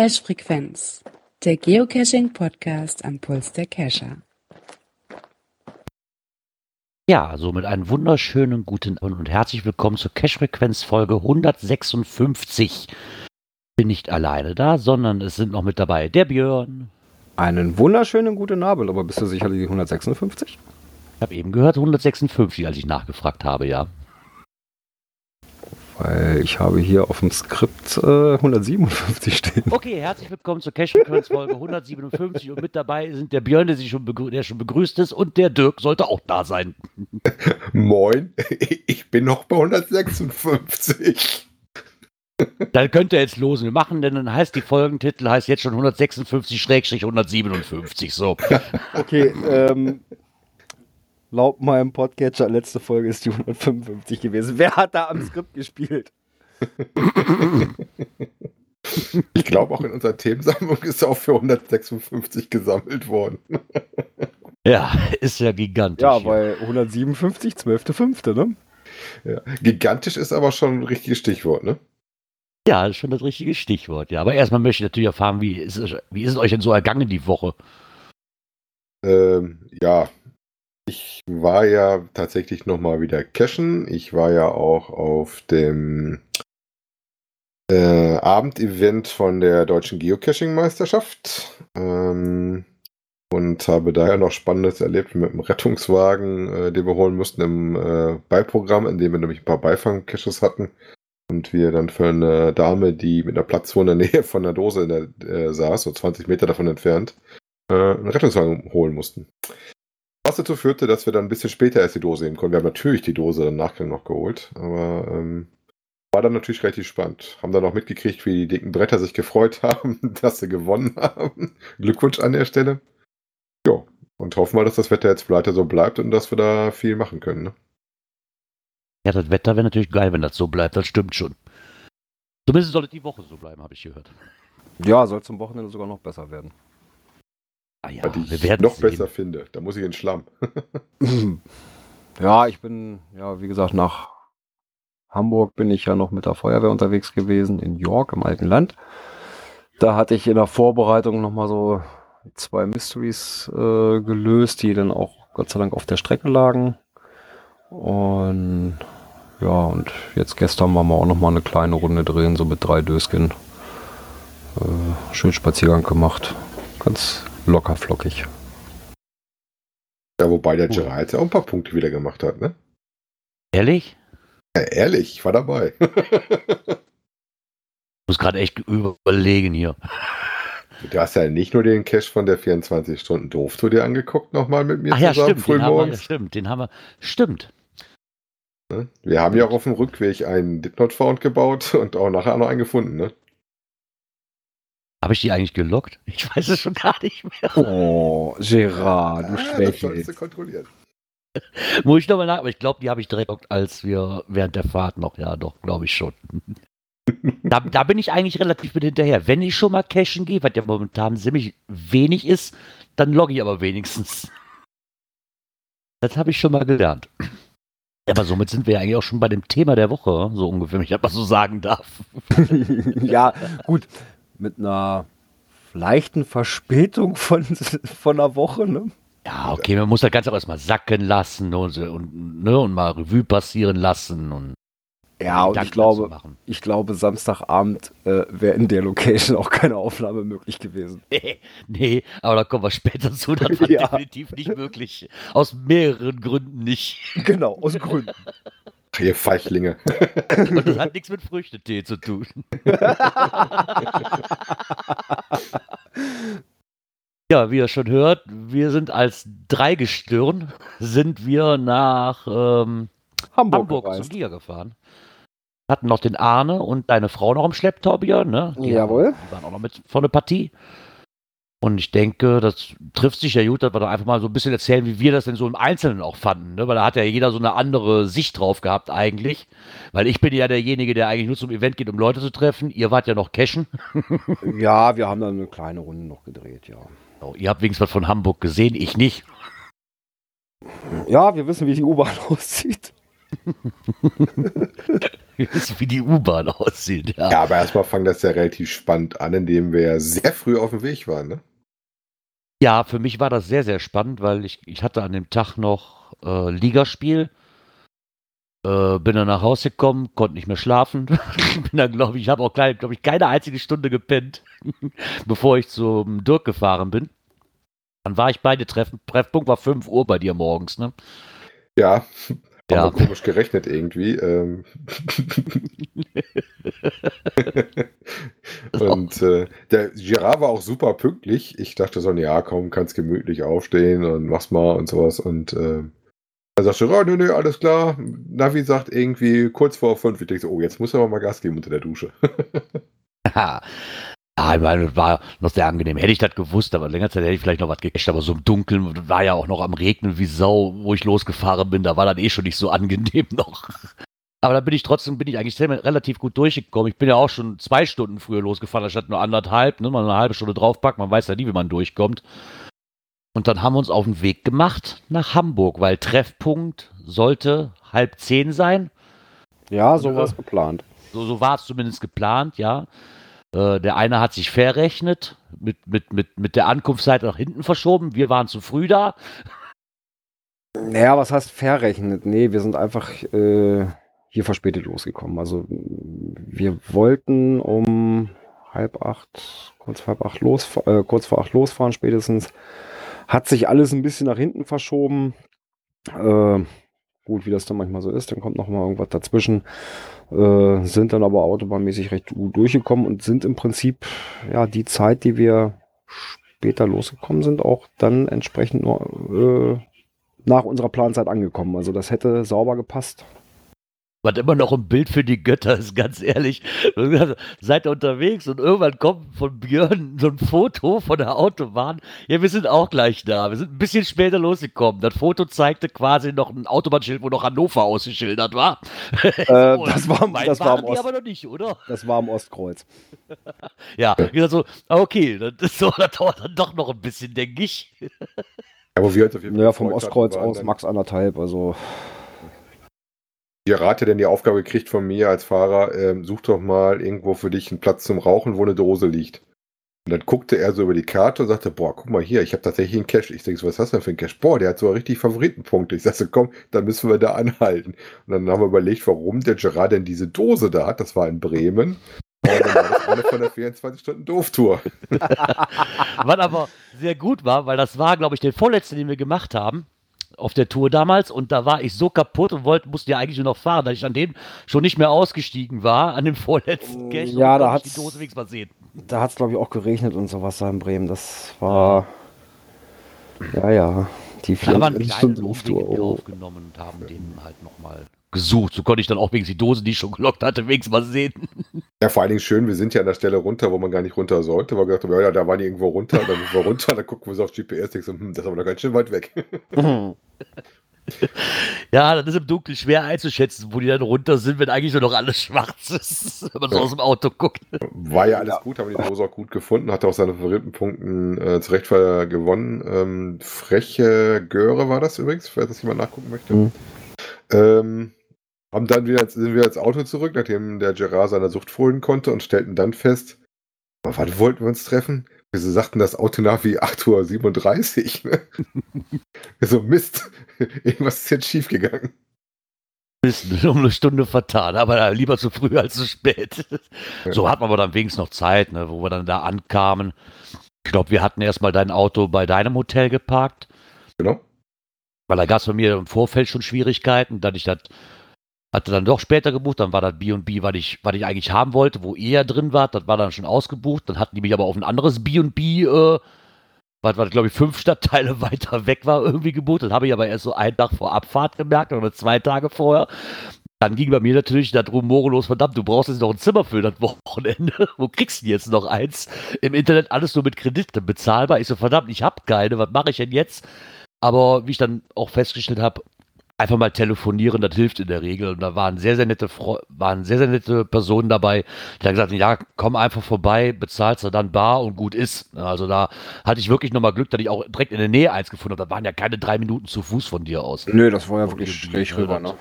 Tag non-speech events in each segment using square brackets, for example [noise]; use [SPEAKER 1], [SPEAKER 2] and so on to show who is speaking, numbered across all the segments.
[SPEAKER 1] Cache Frequenz, der Geocaching Podcast am Puls der Cacher.
[SPEAKER 2] Ja, somit einen wunderschönen guten Abend und herzlich willkommen zur Cache-Frequenz Folge 156. Bin nicht alleine da, sondern es sind noch mit dabei der Björn.
[SPEAKER 3] Einen wunderschönen guten Abend, aber bist du sicherlich 156?
[SPEAKER 2] Ich habe eben gehört 156, als ich nachgefragt habe, ja.
[SPEAKER 3] Weil ich habe hier auf dem Skript äh, 157 stehen.
[SPEAKER 2] Okay, herzlich willkommen zur Cache-Frequenz Folge 157 und mit dabei sind der Björn, der, sich schon, der schon begrüßt ist und der Dirk sollte auch da sein. [laughs]
[SPEAKER 4] Moin, [laughs] ich bin noch bei 156.
[SPEAKER 2] Dann könnt ihr jetzt losen. Wir machen, denn dann heißt die Folgentitel heißt jetzt schon 156-157. So.
[SPEAKER 3] Okay, ähm, laut meinem Podcatcher, letzte Folge ist die 155 gewesen. Wer hat da am Skript gespielt?
[SPEAKER 4] Ich glaube, auch in unserer Themensammlung ist auch für 156 gesammelt worden.
[SPEAKER 2] Ja, ist ja gigantisch.
[SPEAKER 3] Ja, weil 157, 12.5., ne?
[SPEAKER 4] Ja. Gigantisch ist aber schon ein richtiges Stichwort, ne?
[SPEAKER 2] Ja, das ist schon das richtige Stichwort. Ja, aber erstmal möchte ich natürlich erfahren, wie ist, es, wie ist es euch denn so ergangen die Woche?
[SPEAKER 4] Ähm, ja, ich war ja tatsächlich nochmal wieder cashen. Ich war ja auch auf dem äh, Abendevent von der Deutschen Geocaching-Meisterschaft. Ähm, und habe daher noch Spannendes erlebt mit dem Rettungswagen, äh, den wir holen mussten im äh, Beiprogramm, in dem wir nämlich ein paar Beifang-Caches hatten. Und wir dann für eine Dame, die mit einer Platzwunde in der Nähe von der Dose der, äh, saß, so 20 Meter davon entfernt, äh, einen Rettungswagen holen mussten. Was dazu führte, dass wir dann ein bisschen später erst die Dose nehmen konnten. Wir haben natürlich die Dose im Nachgang noch geholt, aber ähm, war dann natürlich relativ spannend. Haben dann auch mitgekriegt, wie die dicken Bretter sich gefreut [laughs] haben, dass sie gewonnen haben. Glückwunsch an der Stelle. Ja, und hoffen wir, dass das Wetter jetzt weiter so bleibt und dass wir da viel machen können. Ne?
[SPEAKER 2] Ja, das Wetter wäre natürlich geil, wenn das so bleibt, das stimmt schon. Zumindest sollte die Woche so bleiben, habe ich gehört.
[SPEAKER 3] Ja, soll zum Wochenende sogar noch besser werden.
[SPEAKER 2] Ah ja,
[SPEAKER 4] die
[SPEAKER 2] wir
[SPEAKER 4] ich
[SPEAKER 2] werden
[SPEAKER 4] noch
[SPEAKER 2] sehen.
[SPEAKER 4] besser finde. Da muss ich in den Schlamm. [clears throat]
[SPEAKER 3] Ja, ich bin, ja, wie gesagt, nach Hamburg bin ich ja noch mit der Feuerwehr unterwegs gewesen, in York, im alten Land. Da hatte ich in der Vorbereitung nochmal so zwei Mysteries äh, gelöst, die dann auch Gott sei Dank auf der Strecke lagen. Und ja, und jetzt gestern waren wir auch nochmal eine kleine Runde drehen, so mit drei Dösken. Äh, schön Spaziergang gemacht. Ganz locker flockig.
[SPEAKER 4] Ja, wobei der Gerard jetzt ja auch ein paar Punkte wieder gemacht hat, ne?
[SPEAKER 2] Ehrlich?
[SPEAKER 4] Ja, ehrlich, ich war dabei.
[SPEAKER 2] Ich [laughs] muss gerade echt überlegen hier.
[SPEAKER 4] du hast ja nicht nur den Cash von der 24-Stunden-Doof-Tour dir angeguckt, nochmal mit mir
[SPEAKER 2] Ach ja,
[SPEAKER 4] zusammen,
[SPEAKER 2] stimmt, den haben wir,
[SPEAKER 4] frühmorgens.
[SPEAKER 2] stimmt, den haben wir, stimmt.
[SPEAKER 4] Ne? Wir haben ja auch auf dem Rückweg einen Did Not Found gebaut und auch nachher noch einen gefunden, ne?
[SPEAKER 2] Habe ich die eigentlich gelockt? Ich weiß es schon gar nicht mehr.
[SPEAKER 3] Oh, Gerard, du
[SPEAKER 4] Ah, das
[SPEAKER 3] Schwäche.
[SPEAKER 4] solltest du kontrollieren. [laughs]
[SPEAKER 2] Muss ich nochmal nach, aber ich glaube, die habe ich direkt gelockt, als wir während der Fahrt noch, ja doch, glaube ich schon. da, [laughs] da bin ich eigentlich relativ mit hinterher. Wenn ich schon mal cashen gehe, was ja momentan ziemlich wenig ist, dann logge ich aber wenigstens. Das habe ich schon mal gelernt. Aber somit sind wir ja eigentlich auch schon bei dem Thema der Woche, so ungefähr, wenn ich das mal so sagen darf. [laughs]
[SPEAKER 3] ja, gut. Mit einer leichten Verspätung von, von einer Woche, ne?
[SPEAKER 2] Ja, okay, man muss das Ganze auch erstmal sacken lassen und, und, ne, und mal Revue passieren lassen und
[SPEAKER 3] Ja, und ich glaube, ich glaube, Samstagabend äh, wäre in der Location auch keine Aufnahme möglich gewesen. [laughs]
[SPEAKER 2] nee, aber da kommen wir später zu. Das war [laughs]
[SPEAKER 3] Ja.
[SPEAKER 2] definitiv nicht möglich. Aus mehreren Gründen nicht. [laughs]
[SPEAKER 3] Genau, aus Gründen.
[SPEAKER 4] Ach, ihr Feichlinge.
[SPEAKER 2] Und das hat nichts mit Früchtetee zu tun. ja, wie ihr schon hört, wir sind als Dreigestirn, sind wir nach ähm,
[SPEAKER 3] Hamburg,
[SPEAKER 2] Hamburg zum. Giga gefahren. Hatten noch den Arne und deine Frau noch im Schlepptau, Björn, ne? Die
[SPEAKER 3] Jawohl.
[SPEAKER 2] Die waren auch noch mit von der Partie. Und ich denke, das trifft sich ja gut, dass wir da einfach mal so ein bisschen erzählen, wie wir das denn so im Einzelnen auch fanden. Ne? Weil da hat ja jeder so eine andere Sicht drauf gehabt eigentlich. Weil ich bin ja derjenige, der eigentlich nur zum Event geht, um Leute zu treffen. Ihr wart ja noch cashen. [laughs]
[SPEAKER 3] Ja, wir haben dann eine kleine Runde noch gedreht, ja.
[SPEAKER 2] Oh, ihr habt wenigstens was von Hamburg gesehen, ich nicht.
[SPEAKER 3] Ja, wir wissen, wie die U-Bahn [laughs] aussieht.
[SPEAKER 2] Wie die U-Bahn aussieht. Ja.
[SPEAKER 4] Ja, aber erstmal fang das ja relativ spannend an, indem wir ja sehr früh auf dem Weg waren, ne?
[SPEAKER 2] Ja, für mich war das sehr, sehr spannend, weil ich, ich hatte an dem Tag noch äh, Ligaspiel. Äh, bin dann nach Hause gekommen, konnte nicht mehr schlafen. [laughs] bin dann, glaube ich, habe auch, glaube ich, keine einzige Stunde gepennt, [laughs] bevor ich zum Dirk gefahren bin. Dann war ich bei dir treffen. Treffpunkt war 5 Uhr bei dir morgens, ne?
[SPEAKER 4] Ja,
[SPEAKER 2] Ja.
[SPEAKER 4] komisch gerechnet irgendwie. Ähm. [laughs] und äh, der Girard war auch super pünktlich. Ich dachte so, ja, komm, kannst gemütlich aufstehen und mach's mal und sowas. Und äh, dann sagt Girard, nö, nö, alles klar. Navi sagt irgendwie kurz vor fünf. Ich denke so, oh, jetzt muss er aber mal Gas geben unter der Dusche.
[SPEAKER 2] Ja, Ja, ich meine, war noch sehr angenehm. Hätte ich das gewusst, aber länger Zeit hätte ich vielleicht noch was gecasht, aber so im Dunkeln war ja auch noch am Regnen wie Sau, wo ich losgefahren bin, da war das eh schon nicht so angenehm [laughs] noch. Aber da bin ich trotzdem, bin ich eigentlich relativ gut durchgekommen. Ich bin ja auch schon zwei Stunden früher losgefahren, anstatt nur anderthalb, ne, mal eine halbe Stunde draufpackt, man weiß ja nie, wie man durchkommt. Und dann haben wir uns auf den Weg gemacht nach Hamburg, weil Treffpunkt sollte halb zehn sein.
[SPEAKER 3] Ja, so war es geplant.
[SPEAKER 2] So, so war es zumindest geplant, ja. Äh, der eine hat sich verrechnet, mit, mit, mit, mit der Ankunftszeit nach hinten verschoben. Wir waren zu früh da.
[SPEAKER 3] Naja, was heißt verrechnet? Nee, wir sind einfach äh, hier verspätet losgekommen. Also wir wollten um halb acht, kurz vor halb acht los, äh, kurz vor acht losfahren spätestens. Hat sich alles ein bisschen nach hinten verschoben. Äh, gut, wie das dann manchmal so ist, dann kommt noch mal irgendwas dazwischen. Äh, sind dann aber autobahnmäßig recht gut durchgekommen und sind im Prinzip ja die Zeit, die wir später losgekommen sind, auch dann entsprechend nur äh, nach unserer Planzeit angekommen. Also das hätte sauber gepasst.
[SPEAKER 2] Was immer noch ein Bild für die Götter ist, ganz ehrlich. [laughs] Seid ihr unterwegs und irgendwann kommt von Björn so ein Foto von der Autobahn. Ja, wir sind auch gleich da. Wir sind ein bisschen später losgekommen. Das Foto zeigte quasi noch ein Autobahnschild, wo noch Hannover ausgeschildert war. [laughs]
[SPEAKER 3] Äh, das war,
[SPEAKER 2] Mein
[SPEAKER 3] das, war
[SPEAKER 2] die
[SPEAKER 3] Ost,
[SPEAKER 2] aber noch nicht, oder?
[SPEAKER 3] das war am Ostkreuz. [laughs]
[SPEAKER 2] Ja, ich dachte so, okay, das, ist so, das dauert dann doch noch ein bisschen, denke ich.
[SPEAKER 4] Aber wir uns auf jeden Fall
[SPEAKER 3] Naja, vom Ostkreuz aus max anderthalb. Also
[SPEAKER 4] Gerard hat denn die Aufgabe gekriegt von mir als Fahrer, ähm, such doch mal irgendwo für dich einen Platz zum Rauchen, wo eine Dose liegt. Und dann guckte er so über die Karte und sagte, boah, guck mal hier, ich habe tatsächlich einen Cash. Ich denke so, was hast du denn für einen Cash? Boah, der hat so richtig Favoritenpunkte. Ich sagte, komm, dann müssen wir da anhalten. Und dann haben wir überlegt, warum der Gerard denn diese Dose da hat. Das war in Bremen. Und dann war das eine von der 24-Stunden-Doof-Tour. [laughs]
[SPEAKER 2] Was aber sehr gut war, weil das war, glaube ich, der vorletzte, den wir gemacht haben auf der Tour damals und da war ich so kaputt und wollte, musste ja eigentlich nur noch fahren, dass ich an dem schon nicht mehr ausgestiegen war, an dem vorletzten Cache.
[SPEAKER 3] Ja,
[SPEAKER 2] und
[SPEAKER 3] da
[SPEAKER 2] die mal sehen.
[SPEAKER 3] da hat es, glaube ich, auch geregnet und sowas da in Bremen. Das war. Ja, ja. Die
[SPEAKER 2] wir einen
[SPEAKER 3] 24
[SPEAKER 2] kleinen
[SPEAKER 3] Stunden Oh.
[SPEAKER 2] aufgenommen und haben den halt nochmal gesucht. So konnte ich dann auch wenigstens die Dose, die ich schon gelockt hatte, wenigstens mal sehen.
[SPEAKER 4] Ja, vor allen Dingen schön, wir sind ja an der Stelle runter, wo man gar nicht runter sollte, weil wir gedacht haben, ja, da waren die irgendwo runter, dann sind wir runter, dann gucken wir so auf GPS, denken so, hm, das ist aber noch ganz schön weit weg. [laughs]
[SPEAKER 2] Ja, das ist im Dunkeln schwer einzuschätzen, wo die dann runter sind, wenn eigentlich nur noch alles schwarz ist, [laughs] wenn man so
[SPEAKER 4] Ja.
[SPEAKER 2] aus dem Auto guckt.
[SPEAKER 4] War ja alles gut, haben die Dose auch gut gefunden, hat auch seine Favoritenpunkten äh, zu Recht gewonnen. Ähm, freche Göre war das übrigens, falls das jemand nachgucken möchte.
[SPEAKER 3] Mhm.
[SPEAKER 4] Ähm, haben dann wieder, sind wir ins Auto zurück, nachdem der Gerard seiner Sucht folgen konnte und stellten dann fest, aber wann wollten wir uns treffen? Wir sagten das Auto nach wie 8.37 Uhr. Ne? [laughs] so, Mist, [laughs] irgendwas ist jetzt schief gegangen.
[SPEAKER 2] Mist, [laughs] um eine Stunde vertan, aber lieber zu früh als zu spät.
[SPEAKER 4] Ja.
[SPEAKER 2] So hatten wir aber dann wenigstens noch Zeit, ne, wo wir dann da ankamen. Ich glaube, wir hatten erstmal dein Auto bei deinem Hotel geparkt,
[SPEAKER 4] Genau.
[SPEAKER 2] weil da gab es bei mir im Vorfeld schon Schwierigkeiten, dass ich das hatte dann doch später gebucht, dann war das B&B, was ich, was ich eigentlich haben wollte, wo ja drin wart, das war dann schon ausgebucht, dann hatten die mich aber auf ein anderes B&B, äh, was, was glaube ich fünf Stadtteile [laughs] weiter weg war, irgendwie gebucht, das habe ich aber erst so einen Tag vor Abfahrt gemerkt oder zwei Tage vorher. Dann ging bei mir natürlich da Rumore los, verdammt, du brauchst jetzt noch ein Zimmer für das Wochenende. [laughs] Wo kriegst du jetzt noch eins? Im Internet alles nur mit Krediten bezahlbar. Ich so, verdammt, ich habe keine, was mache ich denn jetzt? Aber wie ich dann auch festgestellt habe, einfach mal telefonieren, das hilft in der Regel. Und da waren sehr, sehr nette, Fre waren sehr, sehr nette Personen dabei, die haben gesagt, ja, komm einfach vorbei, bezahlst du dann bar und gut ist. Also da hatte ich wirklich nochmal Glück, dass ich auch direkt in der Nähe eins gefunden habe. Da waren ja keine drei Minuten zu Fuß von dir aus.
[SPEAKER 3] Nö, das war ja wirklich schräg rüber, ne?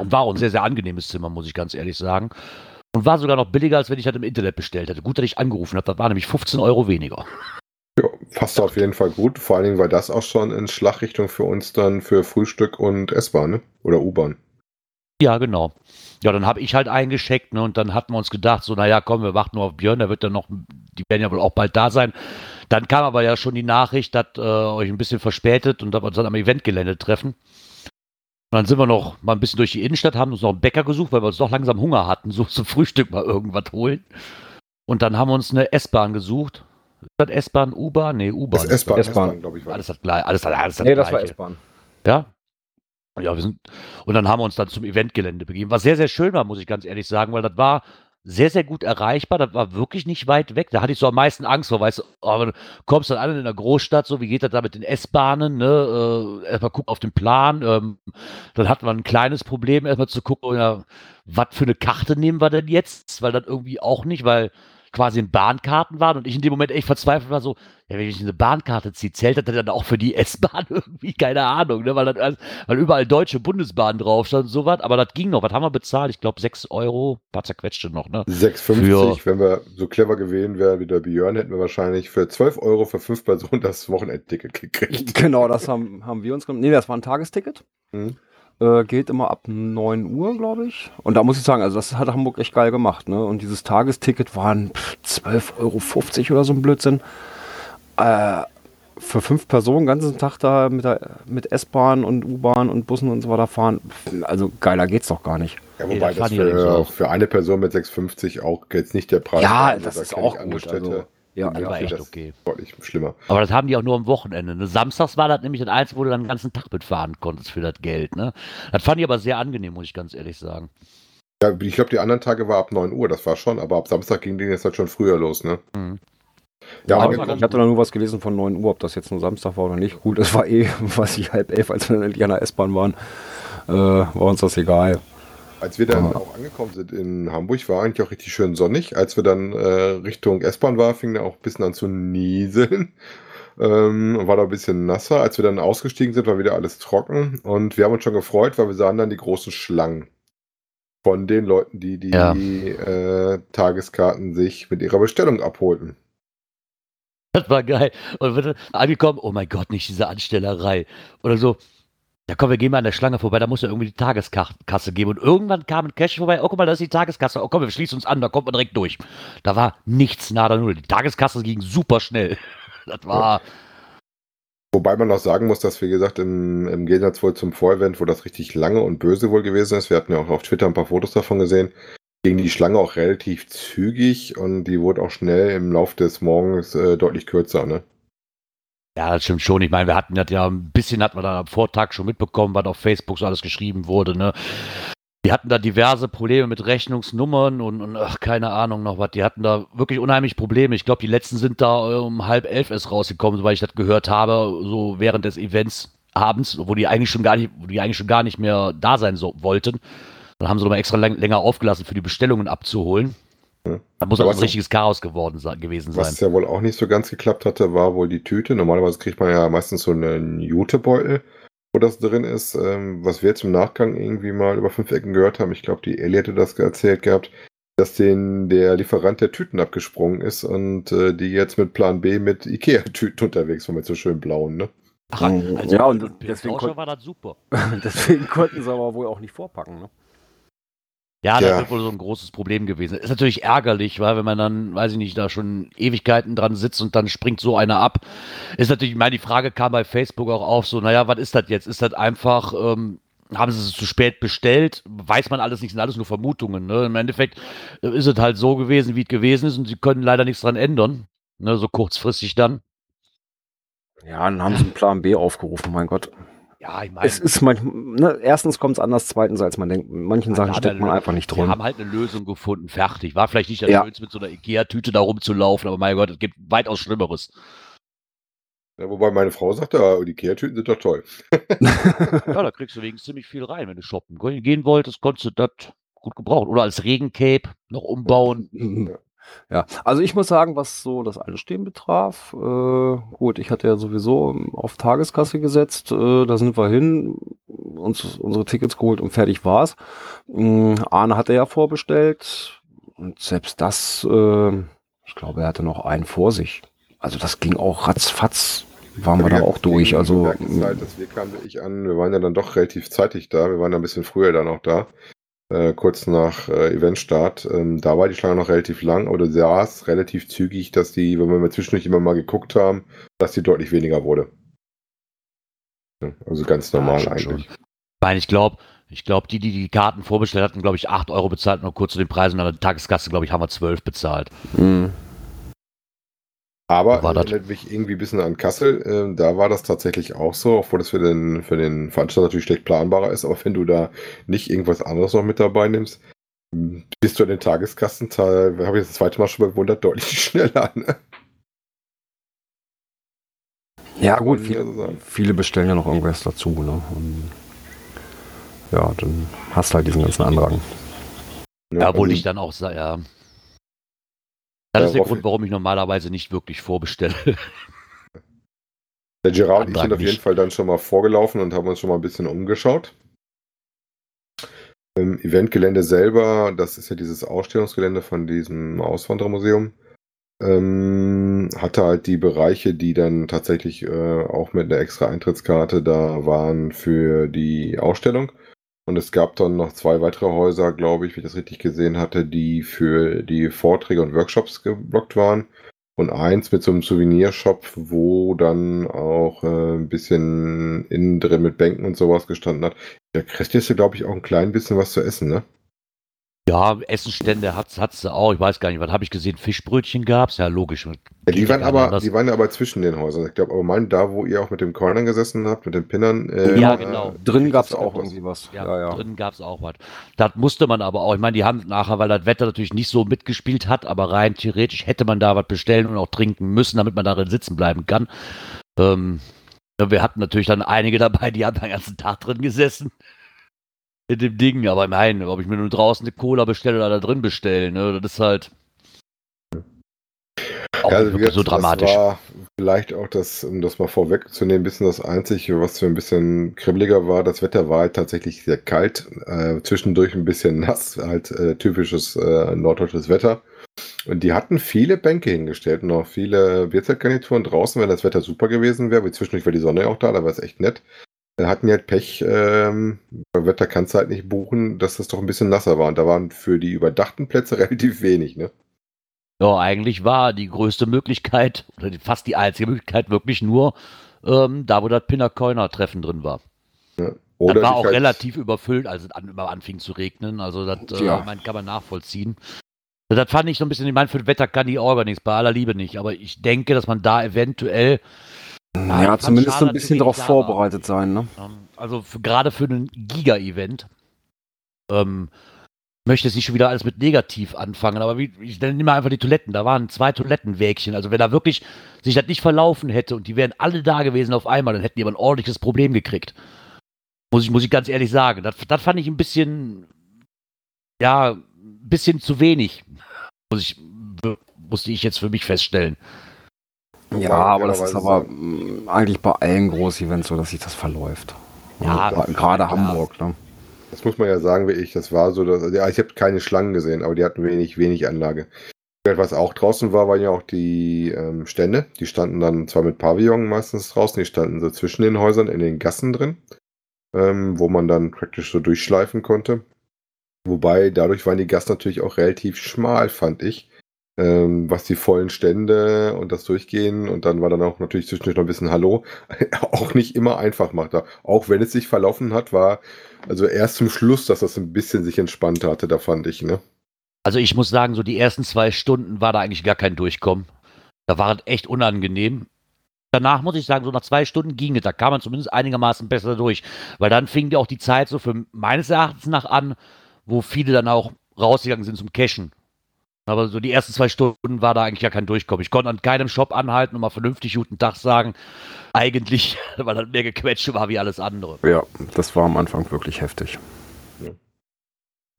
[SPEAKER 2] Und war auch ein sehr, sehr angenehmes Zimmer, muss ich ganz ehrlich sagen. Und war sogar noch billiger, als wenn ich das im Internet bestellt hätte. Gut, dass ich angerufen habe, das war nämlich 15 Euro weniger.
[SPEAKER 4] Passt auf jeden Fall gut. Vor allen Dingen war das auch schon in Schlagrichtung für uns dann für Frühstück und S-Bahn, ne? Oder U-Bahn.
[SPEAKER 2] Ja, genau. Ja, dann habe ich halt eingeschickt, ne, und dann hatten wir uns gedacht, so, naja, komm, wir warten nur auf Björn, der wird dann noch, die werden ja wohl auch bald da sein. Dann kam aber ja schon die Nachricht, dass äh, euch ein bisschen verspätet und dass wir uns dann am Eventgelände treffen. Und dann sind wir noch mal ein bisschen durch die Innenstadt, haben uns noch einen Bäcker gesucht, weil wir uns doch langsam Hunger hatten, so zum Frühstück mal irgendwas holen. Und dann haben wir uns eine S-Bahn gesucht. Das S-Bahn, U-Bahn? Nee, U-Bahn.
[SPEAKER 4] Das S-Bahn,
[SPEAKER 3] S-Bahn.
[SPEAKER 4] Glaube ich. War
[SPEAKER 2] Alles das gleiche. Alles, alles das
[SPEAKER 3] Nee, das war. S-Bahn.
[SPEAKER 2] Ja. Ja, wir sind, und dann haben wir uns dann zum Eventgelände begeben, was sehr, sehr schön war, muss ich ganz ehrlich sagen, weil das war sehr, sehr gut erreichbar. Das war wirklich nicht weit weg. Da hatte ich so am meisten Angst vor, weißt du, aber du kommst dann an in der Großstadt, so wie geht das da mit den S-Bahnen, ne? Äh, erstmal gucken auf den Plan. Ähm, dann hatten wir ein kleines Problem, erstmal zu gucken, ja, was für eine Karte nehmen wir denn jetzt? Weil das irgendwie auch nicht, weil quasi in Bahnkarten waren und ich in dem Moment echt verzweifelt war, so, ja, wenn ich eine Bahnkarte ziehe, zählt das dann auch für die [laughs] S-Bahn irgendwie? Keine Ahnung, ne? weil, das, weil überall deutsche Bundesbahn drauf stand und sowas, aber das ging noch. Was haben wir bezahlt? Ich glaube 6 Euro, paar zerquetschte noch, ne?
[SPEAKER 4] 6,50. Wenn wir so clever gewesen wären wie der Björn, hätten wir wahrscheinlich für 12 Euro für fünf Personen das Wochenendticket gekriegt.
[SPEAKER 3] Genau, das haben, haben wir uns genommen. Nee, das war ein Tagesticket.
[SPEAKER 4] Mhm.
[SPEAKER 3] Äh, geht immer ab 9 Uhr, glaube ich. Und da muss ich sagen, also das hat Hamburg echt geil gemacht. Ne? Und dieses Tagesticket waren pff, 12,50 Euro oder so ein Blödsinn. Äh, für fünf Personen den ganzen Tag da mit, der- mit S-Bahn und U-Bahn und Bussen und so weiter fahren. Also geiler geht's doch gar nicht.
[SPEAKER 4] Ja,
[SPEAKER 2] Nee,
[SPEAKER 4] wobei
[SPEAKER 2] das
[SPEAKER 4] das
[SPEAKER 2] allerdings
[SPEAKER 4] für,
[SPEAKER 2] auch.
[SPEAKER 4] für eine Person mit 6,50 auch jetzt nicht der Preis
[SPEAKER 3] Ja,
[SPEAKER 4] war. Also
[SPEAKER 3] das
[SPEAKER 4] da
[SPEAKER 3] ist auch gut, also, ja, ja.
[SPEAKER 2] war echt
[SPEAKER 4] das
[SPEAKER 2] okay.
[SPEAKER 4] Deutlich schlimmer.
[SPEAKER 2] Aber das haben die auch nur am Wochenende. Ne? Samstags war das nämlich das Einzige, wo du dann den ganzen Tag mitfahren konntest für das Geld. Ne? Das fand ich aber sehr angenehm, muss ich ganz ehrlich sagen.
[SPEAKER 4] Ja, ich glaube, die anderen Tage war ab 9 Uhr, das war schon, aber ab Samstag ging die jetzt halt schon früher los, ne?
[SPEAKER 2] Mhm.
[SPEAKER 4] Ja,
[SPEAKER 2] Ja,
[SPEAKER 3] ich hatte da nur was gelesen von 9 Uhr, ob das jetzt nur Samstag war oder nicht. Gut, es war eh, [laughs] weiß ich, halb elf, als wir dann endlich an der S-Bahn waren. Äh, war uns das egal.
[SPEAKER 4] Als wir dann
[SPEAKER 3] Ja.
[SPEAKER 4] auch angekommen sind in Hamburg, war eigentlich auch richtig schön sonnig. Als wir dann äh, Richtung S-Bahn waren, fing dann auch ein bisschen an zu nieseln. [laughs] Ähm, und war da ein bisschen nasser. Als wir dann ausgestiegen sind, war wieder alles trocken. Und wir haben uns schon gefreut, weil wir sahen dann die großen Schlangen von den Leuten, die die
[SPEAKER 2] Ja.
[SPEAKER 4] äh, Tageskarten sich mit ihrer Bestellung abholten.
[SPEAKER 2] Das war geil. Und wird angekommen, oh mein Gott, nicht diese Anstellerei. Oder so, ja komm, wir gehen mal an der Schlange vorbei, da muss ja irgendwie die Tageskasse geben. Und irgendwann kam ein Cash vorbei, oh guck mal, da ist die Tageskasse. Oh komm, wir schließen uns an, da kommt man direkt durch. Da war nichts nada null. Die Tageskasse ging super schnell. [laughs] Das war,
[SPEAKER 4] Wobei man auch sagen muss, dass, wie gesagt, im, im Gegensatz wohl zum Vorevent, wo das richtig lange und böse wohl gewesen ist, wir hatten ja auch auf Twitter ein paar Fotos davon gesehen, ging die Schlange auch relativ zügig und die wurde auch schnell im Laufe des Morgens äh, deutlich kürzer. Ne?
[SPEAKER 2] Ja, das stimmt schon. Ich meine, wir hatten das ja ein bisschen, hat man da am Vortag schon mitbekommen, was auf Facebook so alles geschrieben wurde, ne? Die hatten da diverse Probleme mit Rechnungsnummern und, und ach, keine Ahnung noch was. Die hatten da wirklich unheimlich Probleme. Ich glaube, die letzten sind da um halb elf erst rausgekommen, soweit ich das gehört habe, so während des Events abends, wo die eigentlich schon gar nicht, wo die eigentlich schon gar nicht mehr da sein so, wollten. Dann haben sie nochmal extra lang, länger aufgelassen, für die Bestellungen abzuholen.
[SPEAKER 4] Ja.
[SPEAKER 2] Da muss
[SPEAKER 4] Aber
[SPEAKER 2] also ein
[SPEAKER 4] was-
[SPEAKER 2] richtiges Chaos geworden sein, gewesen sein.
[SPEAKER 4] Was ja wohl auch nicht so ganz geklappt hatte, war wohl die Tüte. Normalerweise kriegt man ja meistens so einen Jutebeutel, wo das drin ist. Ähm, was wir jetzt im Nachgang irgendwie mal über fünf Ecken gehört haben, ich glaube, die Ellie hatte das erzählt gehabt, dass denen der Lieferant der Tüten abgesprungen ist und äh, die jetzt mit Plan B mit Ikea-Tüten unterwegs waren, mit so schön blauen, ne?
[SPEAKER 2] Ach,
[SPEAKER 3] Mhm.
[SPEAKER 2] also
[SPEAKER 3] Ja, und
[SPEAKER 2] den
[SPEAKER 3] deswegen kon-
[SPEAKER 2] war das super. [laughs]
[SPEAKER 3] Deswegen konnten sie aber wohl auch nicht vorpacken. Ne?
[SPEAKER 2] Ja, das
[SPEAKER 4] Ja.
[SPEAKER 2] wird wohl so ein großes Problem gewesen. Ist natürlich ärgerlich, weil wenn man dann, weiß ich nicht, da schon Ewigkeiten dran sitzt und dann springt so einer ab. Ist natürlich, ich meine, die Frage kam bei Facebook auch auf, so, naja, was ist das jetzt? Ist das einfach, ähm, haben sie es zu spät bestellt? Weiß man alles nicht, sind alles nur Vermutungen. Ne? Im Endeffekt äh, ist es halt so gewesen, wie es gewesen ist und sie können leider nichts dran ändern. Ne? So kurzfristig dann.
[SPEAKER 3] Ja, dann haben sie einen Plan B aufgerufen, mein Gott.
[SPEAKER 2] Ja, ich meine,
[SPEAKER 3] Es ist manchmal, ne, erstens kommt es anders, zweitens als man denkt. Manchen Sachen
[SPEAKER 2] Ja,
[SPEAKER 3] steckt man einfach nicht
[SPEAKER 2] wir
[SPEAKER 3] drin.
[SPEAKER 2] haben halt eine Lösung gefunden, fertig. War vielleicht nicht das
[SPEAKER 3] Ja.
[SPEAKER 2] Schönste, mit so einer Ikea-Tüte da rumzulaufen, aber mein Gott, es gibt weitaus Schlimmeres.
[SPEAKER 4] Ja, wobei meine Frau sagte, ah, die Ikea-Tüten sind doch toll. [laughs] [laughs]
[SPEAKER 2] Ja, da kriegst du wegen ziemlich viel rein, wenn du shoppen gehen- gehen wolltest, konntest du das gut gebrauchen. Oder als Regencape noch umbauen.
[SPEAKER 3] Ja, also ich muss sagen, was so das Anstehen betraf, äh, gut, ich hatte ja sowieso auf Tageskasse gesetzt, äh, da sind wir hin, uns unsere Tickets geholt und fertig war's. Ähm, Arne hatte ja vorbestellt und selbst das, äh, ich glaube, er hatte noch einen vor sich. Also das ging auch ratzfatz, waren wir da auch durch. Also
[SPEAKER 4] Zeit, dass wir kamen ich an, wir waren ja dann doch relativ zeitig da. Wir waren ja ein bisschen früher dann auch da. Äh, kurz nach äh, Eventstart. Ähm, da war die Schlange noch relativ lang, aber du sahst relativ zügig, dass die, wenn wir mal zwischendurch immer mal geguckt haben, dass die deutlich weniger wurde. Ja, Also ganz normal
[SPEAKER 2] stimmt
[SPEAKER 4] eigentlich.
[SPEAKER 2] Ich meine, ich glaube, ich glaube, die, die die Karten vorbestellt hatten, glaube ich, 8 Euro bezahlt, nur kurz zu den Preisen. An der Tageskasse, glaube ich, haben wir 12 bezahlt.
[SPEAKER 3] mh,
[SPEAKER 4] Aber
[SPEAKER 2] War das-
[SPEAKER 4] erinnert mich irgendwie ein bisschen an Kassel. Ähm, da war das tatsächlich auch so, obwohl das für den, für den Veranstalter natürlich schlecht planbarer ist. Aber wenn du da nicht irgendwas anderes noch mit dabei nimmst, bist du an den Tageskassenteil, habe ich das zweite Mal schon bewundert, deutlich [laughs] schneller. Ne?
[SPEAKER 3] ja gut, viele,
[SPEAKER 4] so
[SPEAKER 3] viele bestellen ja noch irgendwas dazu, ne? Und ja, dann hast du halt diesen ganzen Andrang.
[SPEAKER 4] Ne?
[SPEAKER 2] Ja, obwohl
[SPEAKER 4] Also,
[SPEAKER 2] ich dann auch ja. Das ist der Grund, warum ich normalerweise nicht wirklich vorbestelle.
[SPEAKER 4] Der Gerard und ich sind auf jeden. Fall dann schon mal vorgelaufen und haben uns schon mal ein bisschen umgeschaut. Im Eventgelände selber, das ist ja dieses Ausstellungsgelände von diesem Auswanderermuseum, ähm, hatte halt die Bereiche, die dann tatsächlich äh, auch mit einer extra Eintrittskarte da waren für die Ausstellung. Und es gab dann noch zwei weitere Häuser, glaube ich, wie ich das richtig gesehen hatte, die für die Vorträge und Workshops geblockt waren. Und eins mit so einem Souvenirshop, wo dann auch äh, ein bisschen innen drin mit Bänken und sowas gestanden hat. Da kriegst du, glaube ich, auch ein klein bisschen was zu essen, ne?
[SPEAKER 2] Ja, Essenstände hat's, hat's sie auch. Ich weiß gar nicht, was habe ich gesehen? Fischbrötchen gab's? Ja, logisch.
[SPEAKER 4] Ja, die, waren aber,
[SPEAKER 2] anders.
[SPEAKER 4] die waren ja aber zwischen den Häusern. Ich glaube, aber mein, da, wo ihr auch mit dem Corner gesessen habt, mit den Pinnern. äh,
[SPEAKER 2] Ja,
[SPEAKER 4] äh,
[SPEAKER 2] genau.
[SPEAKER 3] Drin
[SPEAKER 4] kriegst
[SPEAKER 3] gab es auch
[SPEAKER 4] was.
[SPEAKER 3] irgendwie was.
[SPEAKER 2] Ja,
[SPEAKER 3] Ja, ja.
[SPEAKER 2] drin gab's auch was. Das musste man aber auch. Ich meine, die haben nachher, weil das Wetter natürlich nicht so mitgespielt hat, aber rein theoretisch hätte man da was bestellen und auch trinken müssen, damit man darin sitzen bleiben kann. Ähm, wir hatten natürlich dann einige dabei, die haben den ganzen Tag drin gesessen. In dem Ding, aber meine, ob ich mir nur draußen eine Cola bestelle oder da drin bestelle, ne, das ist halt auch
[SPEAKER 4] also wie
[SPEAKER 2] so dramatisch.
[SPEAKER 4] Das war vielleicht auch das, um das mal vorwegzunehmen, ein bisschen das Einzige, was für ein bisschen kribbeliger war. Das Wetter war halt tatsächlich sehr kalt, äh, zwischendurch ein bisschen [laughs] nass, halt äh, typisches äh, norddeutsches Wetter. Und die hatten viele Bänke hingestellt und auch viele Bierzeltgarnituren draußen, wenn das Wetter super gewesen wäre. Wie zwischendurch war die Sonne ja auch da, da war es echt nett. Da hatten die halt Pech, ähm, beim Wetter kannst du halt nicht buchen, dass das doch ein bisschen nasser war. Und da waren für die überdachten Plätze [laughs] relativ wenig, ne?
[SPEAKER 2] Ja, eigentlich war die größte Möglichkeit, oder fast die einzige Möglichkeit, wirklich nur ähm, da, wo das Pinner-Coiner-Treffen drin war.
[SPEAKER 4] Oder
[SPEAKER 2] das war auch
[SPEAKER 4] halt-
[SPEAKER 2] relativ überfüllt, als es an, immer anfing zu regnen. Also das äh,
[SPEAKER 3] Ja.
[SPEAKER 2] mein, kann man nachvollziehen. Das fand ich so ein bisschen, ich meine, für Wetter kann die Orga nichts, bei aller Liebe nicht. Aber ich denke, dass man da eventuell,
[SPEAKER 3] Ja,
[SPEAKER 2] fand's
[SPEAKER 3] zumindest ein bisschen darauf vorbereitet sein, ne?
[SPEAKER 2] ähm, also für, gerade für ein Giga-Event, ähm, möchte jetzt nicht schon wieder alles mit negativ anfangen, aber wie, ich mal einfach die Toiletten. Da waren zwei Toilettenwägchen. Also wenn da wirklich sich das nicht verlaufen hätte und die wären alle da gewesen auf einmal, dann hätten die aber ein ordentliches Problem gekriegt. Muss ich, muss ich ganz ehrlich sagen. Das, das fand ich ein bisschen, ja, ein bisschen zu wenig. Muss ich, musste ich jetzt für mich feststellen.
[SPEAKER 3] Ja, aber das ist aber mh, eigentlich bei allen Groß-Events so, dass sich das verläuft.
[SPEAKER 2] Ja,
[SPEAKER 3] Gra- gerade
[SPEAKER 2] klar.
[SPEAKER 3] Hamburg, ne?
[SPEAKER 4] Das muss man ja sagen, wie ich. Das war so, dass, ja, ich habe keine Schlangen gesehen, aber die hatten wenig, wenig Anlage. Was auch draußen war, waren ja auch die ähm, Stände. Die standen dann zwar mit Pavillon meistens draußen, die standen so zwischen den Häusern in den Gassen drin, ähm, wo man dann praktisch so durchschleifen konnte. Wobei dadurch waren die Gassen natürlich auch relativ schmal, fand ich. Ähm, was die vollen Stände und das Durchgehen und dann war dann auch natürlich zwischendurch noch ein bisschen Hallo, [laughs] auch nicht immer einfach macht. Auch wenn es sich verlaufen hat, war also erst zum Schluss, dass das ein bisschen sich entspannt hatte, da fand ich, ne?
[SPEAKER 2] Also ich muss sagen, so die ersten zwei Stunden war da eigentlich gar kein Durchkommen. Da war es echt unangenehm. danach muss ich sagen, so nach zwei Stunden ging es. Da kam man zumindest einigermaßen besser durch. Weil dann fing ja auch die Zeit so für meines Erachtens nach an, wo viele dann auch rausgegangen sind zum Cashen. Aber so die ersten zwei Stunden war da eigentlich ja kein Durchkommen. Ich konnte an keinem Shop anhalten und mal vernünftig guten Tag sagen. Eigentlich, [laughs] weil das mehr gequetscht war wie alles andere.
[SPEAKER 3] Ja, das war am Anfang wirklich heftig.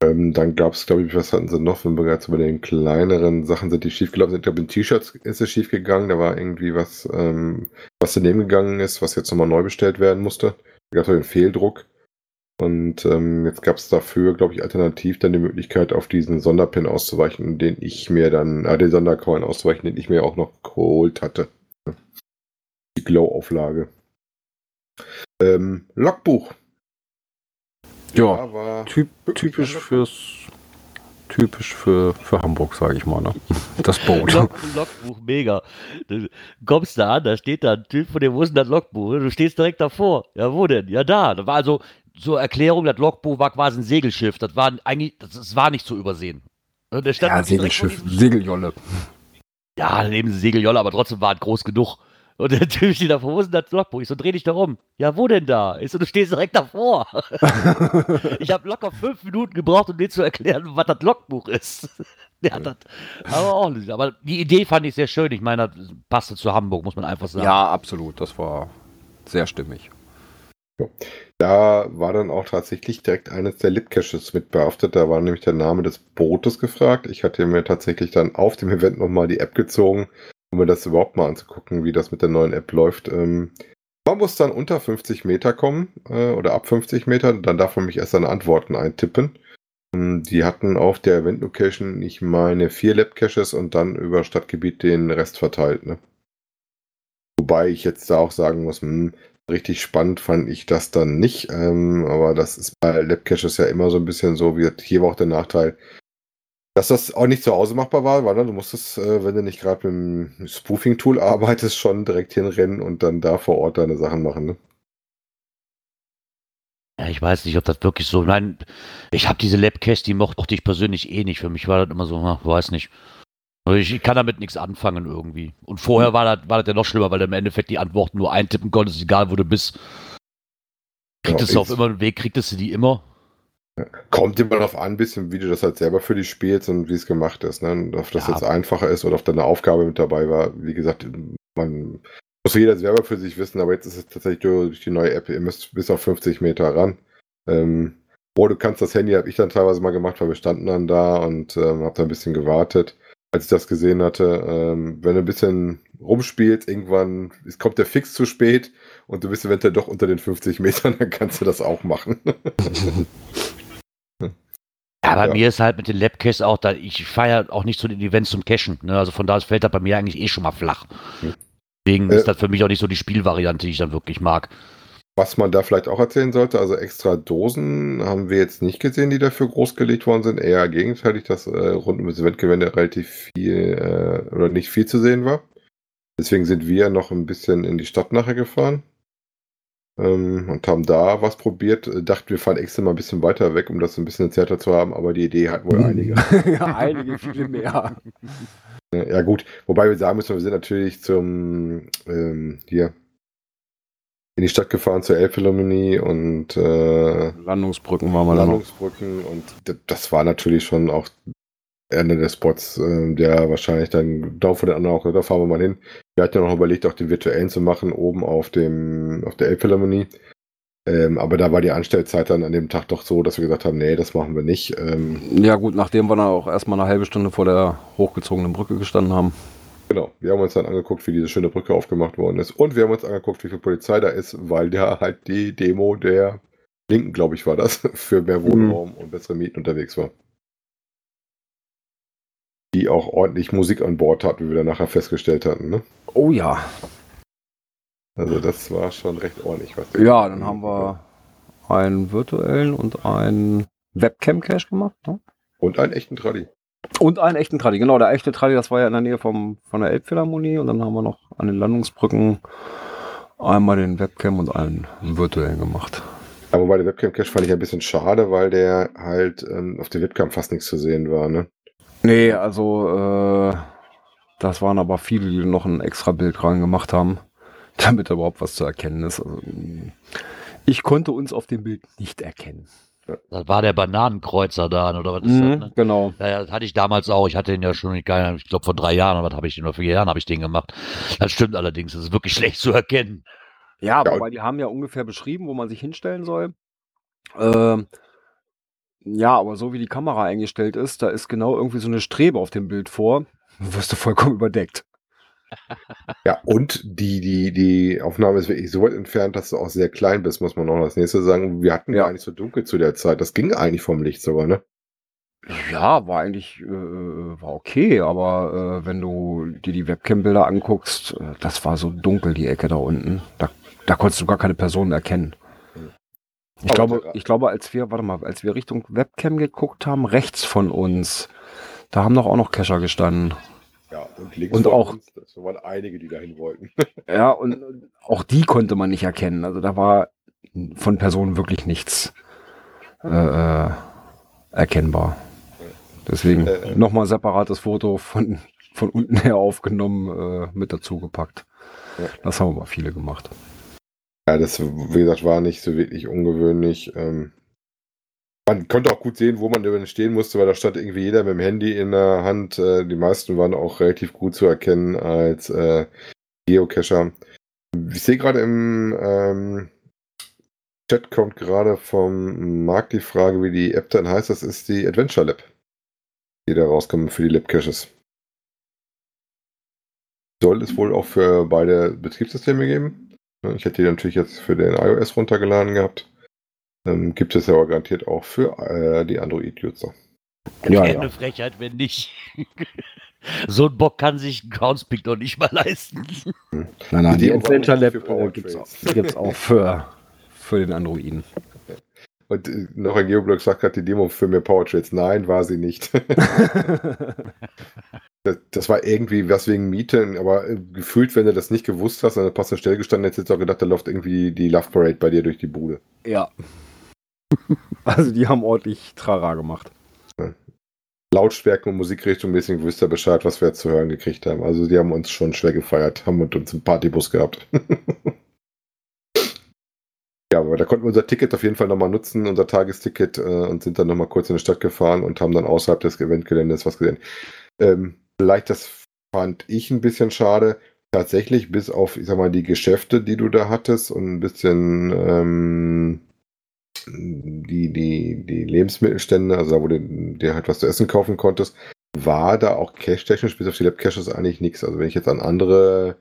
[SPEAKER 4] Ähm, dann gab es, glaube ich, was hatten sie noch, wenn wir gerade bei den kleineren Sachen sind, die schiefgelaufen sind. Ich glaube, in T-Shirts ist es schiefgegangen. Da war irgendwie was, ähm, was daneben gegangen ist, was jetzt nochmal neu bestellt werden musste. Da gab es einen Fehldruck. Und ähm, jetzt gab es dafür, glaube ich, alternativ dann die Möglichkeit, auf diesen Sonderpin auszuweichen, den ich mir dann, äh, den Sondercoin auszuweichen, den ich mir auch noch geholt hatte. Die Glow-Auflage. Ähm, Logbuch.
[SPEAKER 3] Ja,
[SPEAKER 4] war
[SPEAKER 3] typ, typisch fürs typisch für, für Hamburg, sage ich mal, ne? [laughs] Das Boot.
[SPEAKER 2] Log, Logbuch, mega. Du kommst da an, da steht da ein Typ von dem, wo ist denn das Logbuch? Du stehst direkt davor. Ja, wo denn? Ja, da. Da war also zur Erklärung, das Logbuch war quasi ein Segelschiff. Das war eigentlich, das, das war nicht zu übersehen. Und der stand
[SPEAKER 3] Ja, Segelschiff, Segeljolle.
[SPEAKER 2] Ja, neben Segeljolle, aber trotzdem war es groß genug. Und der Typ steht davor, wo ist denn das Logbuch? Ich so, dreh dich da um. Ja, wo denn da? Ich so, du stehst direkt davor. [laughs] ich habe locker fünf Minuten gebraucht, um dir zu erklären, was das Logbuch ist. Der hat das aber auch nicht. Aber die Idee fand ich sehr schön. Ich meine, das passte zu Hamburg, muss man einfach sagen.
[SPEAKER 3] Ja, absolut. Das war sehr stimmig.
[SPEAKER 4] Da war dann auch tatsächlich direkt eines der Lipcaches mit behaftet. Da war nämlich der Name des Bootes gefragt. Ich hatte mir tatsächlich dann auf dem Event nochmal die App gezogen, um mir das überhaupt mal anzugucken, wie das mit der neuen App läuft. Ähm, man muss dann unter 50 Meter kommen äh, oder ab 50 Meter. Dann darf man mich erst seine Antworten eintippen. Ähm, Die hatten auf der Event-Location, ich meine, vier Lab-Caches und dann über Stadtgebiet den Rest verteilt. Ne? Wobei ich jetzt da auch sagen muss, hm, richtig spannend fand ich das dann nicht. Ähm, aber das ist bei Lab-Caches ja immer so ein bisschen so, wie hier war auch der Nachteil, dass das auch nicht zu Hause machbar war, weil du musstest, äh, wenn du nicht gerade mit dem Spoofing-Tool arbeitest, schon direkt hinrennen und dann da vor Ort deine Sachen machen. Ne?
[SPEAKER 2] Ja, ich weiß nicht, ob das wirklich so. Nein, ich habe diese Labcache, die mochte ich persönlich eh nicht. Für mich war das immer so, ach, weiß nicht. Also Ich, ich kann damit nichts anfangen irgendwie. Und vorher war das, war das ja noch schlimmer, weil du im Endeffekt die Antworten nur eintippen konntest, egal wo du bist. Kriegtest
[SPEAKER 4] Ja,
[SPEAKER 2] du auf immer einen Weg, kriegtest du die immer.
[SPEAKER 4] Kommt immer darauf an, ein bisschen, wie du das halt selber für dich spielst und wie es gemacht ist. Ne? Ob das
[SPEAKER 2] Ja.
[SPEAKER 4] jetzt einfacher ist oder ob da eine Aufgabe mit dabei war. Wie gesagt, man muss jeder selber für sich wissen, aber jetzt ist es tatsächlich durch die neue App, ihr müsst bis auf 50 Meter ran. Ähm, oder du kannst das Handy, habe ich dann teilweise mal gemacht, weil wir standen dann da und ähm, habe da ein bisschen gewartet, als ich das gesehen hatte. Ähm, wenn du ein bisschen rumspielst, irgendwann es kommt der Fix zu spät und du bist eventuell doch unter den 50 Metern, [laughs] dann kannst du das auch machen. [laughs]
[SPEAKER 2] Ja, bei
[SPEAKER 4] Ja.
[SPEAKER 2] mir ist halt mit den Labcaches auch, da ich feiere auch nicht zu den Events zum Cashen. Ne? Also von da aus fällt das bei mir eigentlich eh schon mal flach.
[SPEAKER 4] Hm.
[SPEAKER 2] Deswegen
[SPEAKER 4] Äh.
[SPEAKER 2] ist das für mich auch nicht so die Spielvariante, die ich dann wirklich mag.
[SPEAKER 4] Was man da vielleicht auch erzählen sollte, also extra Dosen haben wir jetzt nicht gesehen, die dafür großgelegt worden sind. Eher gegenteilig, dass äh, rund um das Eventgelände relativ viel äh, oder nicht viel zu sehen war. Deswegen sind wir noch ein bisschen in die Stadt nachher gefahren ähm, und haben da was probiert. Dachten, wir fahren extra mal ein bisschen weiter weg, um das ein bisschen zärter zu haben, aber die Idee hatten wohl [laughs] einige.
[SPEAKER 3] ja, einige, viele mehr.
[SPEAKER 4] Ja, gut. Wobei wir sagen müssen, wir sind natürlich zum ähm, hier in die Stadt gefahren zur Elbphilharmonie und äh,
[SPEAKER 3] Landungsbrücken waren wir dann noch.
[SPEAKER 4] Landungsbrücken und das war natürlich schon auch Ende des Spots, äh, der wahrscheinlich dann Daumen von den anderen auch, da fahren wir mal hin. Wir hatten ja noch überlegt, auch den virtuellen zu machen, oben auf dem, auf der Elbphilharmonie. Ähm, aber da war die Anstellzeit dann an dem Tag doch so, dass wir gesagt haben, nee, das machen wir nicht. Ähm,
[SPEAKER 3] Ja gut, nachdem wir dann auch erstmal eine halbe Stunde vor der hochgezogenen Brücke gestanden haben.
[SPEAKER 4] Genau, wir haben uns dann angeguckt, wie diese schöne Brücke aufgemacht worden ist. Und wir haben uns angeguckt, wie viel Polizei da ist, weil da halt die Demo der Linken, glaube ich, war das, [laughs] für mehr Wohnraum und bessere Mieten unterwegs war. Die auch ordentlich Musik an Bord hat, wie wir dann nachher festgestellt hatten. Ne?
[SPEAKER 3] Oh ja.
[SPEAKER 4] Also das war schon recht ordentlich. Was
[SPEAKER 3] Ja, dann haben wir einen virtuellen und einen Webcam-Cache gemacht. Ne?
[SPEAKER 4] Und einen echten Tradi.
[SPEAKER 3] Und einen echten Tradi. Genau, der echte Tradi, das war ja in der Nähe vom, von der Elbphilharmonie. Und dann haben wir noch an den Landungsbrücken einmal den Webcam und einen virtuellen gemacht.
[SPEAKER 4] Aber bei der Webcam-Cache fand ich ein bisschen schade, weil der halt ähm, auf der Webcam fast nichts zu sehen war. Ne?
[SPEAKER 3] Nee, also äh, das waren aber viele, die noch ein extra Bild rein gemacht haben. damit überhaupt was zu erkennen ist. Also, ich konnte uns auf dem Bild nicht erkennen.
[SPEAKER 2] Das war der Bananenkreuzer da, oder was ist
[SPEAKER 3] Mhm,
[SPEAKER 2] das? Ne?
[SPEAKER 3] genau.
[SPEAKER 2] Ja, das hatte ich damals auch. Ich hatte den ja schon, ich glaube vor drei Jahren, oder was habe ich den, oder vier Jahren habe ich den gemacht. Das stimmt allerdings, das ist wirklich [laughs] schlecht zu erkennen.
[SPEAKER 3] Ja, aber
[SPEAKER 4] Ja,
[SPEAKER 3] weil die haben ja ungefähr beschrieben, wo man sich hinstellen soll. Ähm, ja, aber so wie die Kamera eingestellt ist, da ist genau irgendwie so eine Strebe auf dem Bild vor. Du [laughs] wirst du vollkommen überdeckt.
[SPEAKER 4] Ja, und die, die, die Aufnahme ist wirklich so weit entfernt, dass du auch sehr klein bist, muss man noch als nächstes sagen. Wir hatten
[SPEAKER 3] Ja.
[SPEAKER 4] nicht so dunkel zu der Zeit. Das ging eigentlich vom Licht sogar, ne?
[SPEAKER 3] Ja, war eigentlich äh, war okay, aber äh, wenn du dir die Webcam-Bilder anguckst, äh, das war so dunkel, die Ecke da unten. Da, da konntest du gar keine Personen erkennen. Ich
[SPEAKER 4] Aber
[SPEAKER 3] glaube,
[SPEAKER 4] der-
[SPEAKER 3] ich glaube, als wir, warte mal, als wir Richtung Webcam geguckt haben, rechts von uns, da haben doch auch noch Cacher gestanden.
[SPEAKER 4] Und
[SPEAKER 3] Und auch-
[SPEAKER 4] uns, das waren einige, die dahin wollten. [laughs]
[SPEAKER 3] Ja, und auch die konnte man nicht erkennen. Also da war von Personen wirklich nichts äh, erkennbar. Deswegen
[SPEAKER 4] Äh, äh.
[SPEAKER 3] nochmal separates Foto von, von unten her aufgenommen, äh, mit dazu gepackt.
[SPEAKER 4] Ja.
[SPEAKER 3] Das haben aber viele gemacht.
[SPEAKER 4] Ja, das, wie gesagt, war nicht so wirklich ungewöhnlich. Ähm, man konnte auch gut sehen, wo man denn stehen musste, weil da stand irgendwie jeder mit dem Handy in der Hand. Äh, die meisten waren auch relativ gut zu erkennen als äh, Geocacher. Ich sehe gerade im ähm, Chat kommt gerade vom Marc die Frage, wie die App dann heißt. Das ist die Adventure Lab, die da rauskommt für die Lab Caches. Soll es wohl auch für beide Betriebssysteme geben? Ich hätte die natürlich jetzt für den iOS runtergeladen gehabt. Ähm, gibt es ja aber garantiert auch für äh, die Android-User.
[SPEAKER 3] Ja,
[SPEAKER 2] eine Frechheit, wenn nicht. [laughs] so ein Bock kann sich ein Groundspeak doch nicht mal leisten.
[SPEAKER 3] Nein, nein,
[SPEAKER 4] Die
[SPEAKER 3] die Adventure Lab äh,
[SPEAKER 4] Power
[SPEAKER 3] gibt's auch,
[SPEAKER 4] Trades.
[SPEAKER 3] gibt's auch für, für den Androiden. [laughs]
[SPEAKER 4] Und äh, noch ein Geoblog sagt gerade, die Demo für mehr Powertrades. Nein, war sie nicht. [laughs] das, das war irgendwie was wegen Mieten, aber äh, gefühlt, wenn du das nicht gewusst hast, an der passenden Stelle gestanden hättest, hättest du auch gedacht, da läuft irgendwie die Love Parade bei dir durch die Bude.
[SPEAKER 3] ja. Also die haben ordentlich Trara gemacht.
[SPEAKER 4] Lautstärken und Musikrichtung mäßig wisst ihr Bescheid, was wir jetzt zu hören gekriegt haben. Also die haben uns schon schwer gefeiert, haben mit uns einen Partybus gehabt. [laughs] ja, aber da konnten wir unser Ticket auf jeden Fall nochmal nutzen, unser Tagesticket, äh, und sind dann nochmal kurz in die Stadt gefahren und haben dann außerhalb des Eventgeländes was gesehen. Ähm, vielleicht, das fand ich ein bisschen schade, tatsächlich bis auf, ich sag mal, die Geschäfte, die du da hattest und ein bisschen ähm, die, die, die Lebensmittelstände, also da, wo du dir halt was zu essen kaufen konntest, war da auch cash-technisch bis auf die Lab-Caches eigentlich nichts. Also wenn ich jetzt an andere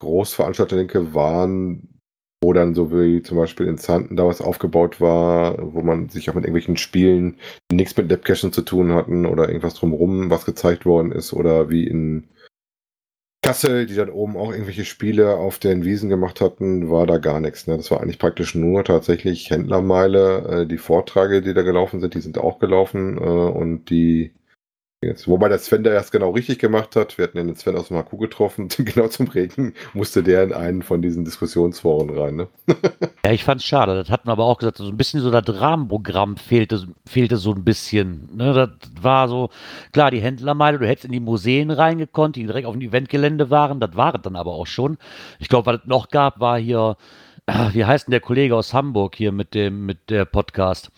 [SPEAKER 4] Großveranstalter denke, waren, wo dann so wie zum Beispiel in Zanten da was aufgebaut war, wo man sich auch mit irgendwelchen Spielen, die nichts mit Lab-Cachen zu tun hatten oder irgendwas drumherum, was gezeigt worden ist oder wie in Kassel, die dann oben auch irgendwelche Spiele auf den Wiesen gemacht hatten, war da gar nichts. Ne? Das war eigentlich praktisch nur tatsächlich Händlermeile. Äh, die Vorträge, die da gelaufen sind, die sind auch gelaufen. Äh, und die jetzt, wobei der Sven da erst genau richtig gemacht hat. Wir hatten ja den Sven aus dem HQ getroffen. [laughs] genau zum Regen musste der in einen von diesen Diskussionsforen rein. Ne? [laughs]
[SPEAKER 2] Ja, ich fand's schade. Das hatten wir aber auch gesagt, so ein bisschen so das Rahmenprogramm fehlte, fehlte so ein bisschen. Ne, das war so, klar, die Händlermeile, du hättest in die Museen reingekonnt, die direkt auf dem Eventgelände waren, das war es dann aber auch schon. Ich glaube, was es noch gab, war hier, ah, wie heißt denn der Kollege aus Hamburg hier mit dem, mit der Podcast?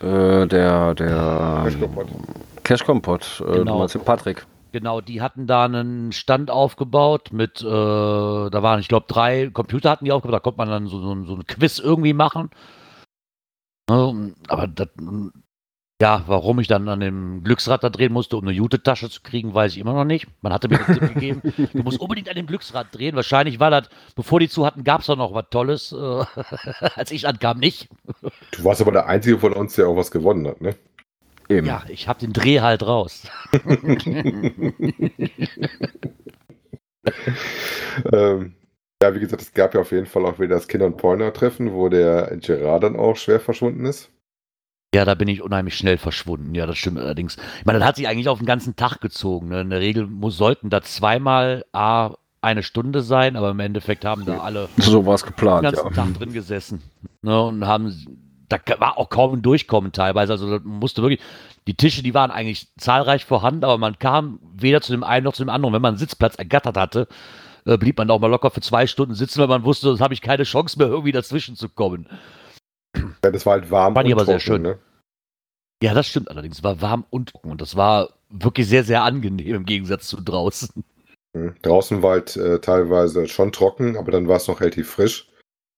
[SPEAKER 3] Äh, der, der
[SPEAKER 4] Kompott.
[SPEAKER 3] Cash Kompott, äh,
[SPEAKER 2] Genau.
[SPEAKER 3] du Patrick.
[SPEAKER 2] Genau, die hatten da einen Stand aufgebaut mit, äh, da waren, ich glaube, drei Computer hatten die aufgebaut, da konnte man dann so, so, so ein Quiz irgendwie machen. Ne, aber das, ja, warum ich dann an dem Glücksrad da drehen musste, um eine Jute-Tasche zu kriegen, weiß ich immer noch nicht. Man hatte mir den Tipp gegeben, [laughs] du musst unbedingt an dem Glücksrad drehen. Wahrscheinlich war das, bevor die zu hatten, gab es doch noch was Tolles. Äh, [laughs] als ich ankam, nicht.
[SPEAKER 4] Du warst aber der Einzige von uns, der auch was gewonnen hat. Ne?
[SPEAKER 3] Eben.
[SPEAKER 2] Ja, ich habe den Dreh halt raus. [laughs]
[SPEAKER 4] ähm, ja, wie gesagt, es gab ja auf jeden Fall auch wieder das Kinder- und Poiner-Treffen, wo der Gerard dann auch schwer verschwunden ist.
[SPEAKER 2] Ja, da bin ich unheimlich schnell verschwunden. Ja, das stimmt allerdings. Ich meine, das hat sich eigentlich auf den ganzen Tag gezogen. Ne? In der Regel muss, sollten da zweimal A, eine Stunde sein, aber im Endeffekt haben da alle
[SPEAKER 3] So war es
[SPEAKER 2] den
[SPEAKER 3] geplant,
[SPEAKER 2] ganzen
[SPEAKER 3] ja.
[SPEAKER 2] Tag drin gesessen. Ne? Und haben, da war auch kaum ein Durchkommen teilweise. Also musste wirklich, die Tische, die waren eigentlich zahlreich vorhanden, aber man kam weder zu dem einen noch zu dem anderen. Wenn man einen Sitzplatz ergattert hatte, äh, blieb man auch mal locker für zwei Stunden sitzen, weil man wusste, sonst habe ich keine Chance mehr, irgendwie dazwischen zu kommen.
[SPEAKER 4] Ja, das war halt warm.
[SPEAKER 2] Fand ich
[SPEAKER 4] und
[SPEAKER 2] aber sehr
[SPEAKER 4] trocken,
[SPEAKER 2] schön.
[SPEAKER 4] Ne?
[SPEAKER 2] Ja, das stimmt allerdings. Es war warm und trocken und das war wirklich sehr, sehr angenehm im Gegensatz zu draußen.
[SPEAKER 4] Mhm. Draußen war halt äh, teilweise schon trocken, aber dann war es noch relativ frisch,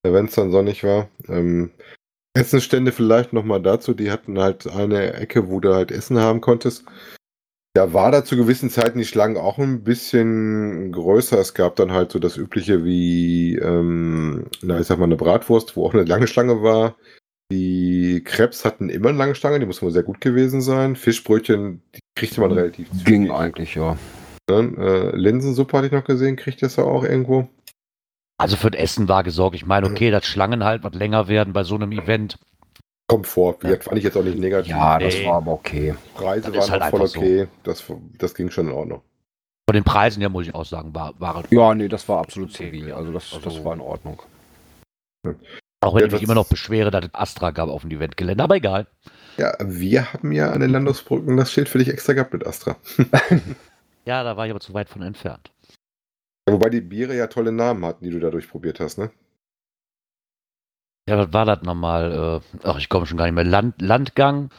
[SPEAKER 4] wenn es dann sonnig war. Ähm, Essenstände vielleicht nochmal dazu, die hatten halt eine Ecke, wo du halt Essen haben konntest. Da war da zu gewissen Zeiten die Schlangen auch ein bisschen größer. Es gab dann halt so das Übliche wie, ähm, na, ich sag mal, eine Bratwurst, wo auch eine lange Schlange war. Die Krebs hatten immer eine lange Stange, die muss wohl sehr gut gewesen sein. Fischbrötchen, die kriegte man relativ
[SPEAKER 3] Ging
[SPEAKER 4] zügig.
[SPEAKER 3] eigentlich, ja.
[SPEAKER 4] Dann, äh, Linsensuppe hatte ich noch gesehen, kriegt das ja auch irgendwo.
[SPEAKER 2] Also für das Essen war gesorgt. Ich meine, okay, dass Schlangen halt was länger werden bei so einem Event.
[SPEAKER 4] Kommt vor. Wie gesagt, fand ich jetzt auch nicht negativ.
[SPEAKER 3] Ja, das
[SPEAKER 2] Nee.
[SPEAKER 3] war aber okay.
[SPEAKER 4] Preise
[SPEAKER 2] das
[SPEAKER 4] waren
[SPEAKER 2] halt
[SPEAKER 4] voll
[SPEAKER 2] einfach so.
[SPEAKER 4] okay. Das, das ging schon in Ordnung.
[SPEAKER 2] Von den Preisen her muss ich auch sagen, war, war
[SPEAKER 3] Ja, nee, das war absolut zivil. Also das, das
[SPEAKER 2] Also-
[SPEAKER 3] war in Ordnung.
[SPEAKER 2] auch wenn
[SPEAKER 4] Ja,
[SPEAKER 2] ich mich
[SPEAKER 4] das-
[SPEAKER 2] immer noch beschwere, dass es Astra gab auf dem Eventgelände, aber egal.
[SPEAKER 4] Ja, wir haben ja an den Landungsbrücken das Schild für dich extra gehabt mit Astra. [laughs] [laughs]
[SPEAKER 2] Ja, da war ich aber zu weit von entfernt.
[SPEAKER 4] Wobei die Biere ja tolle Namen hatten, die du dadurch probiert hast, ne?
[SPEAKER 2] Ja, was war das nochmal? Äh, ach, ich komme schon gar nicht mehr. Land, Landgang.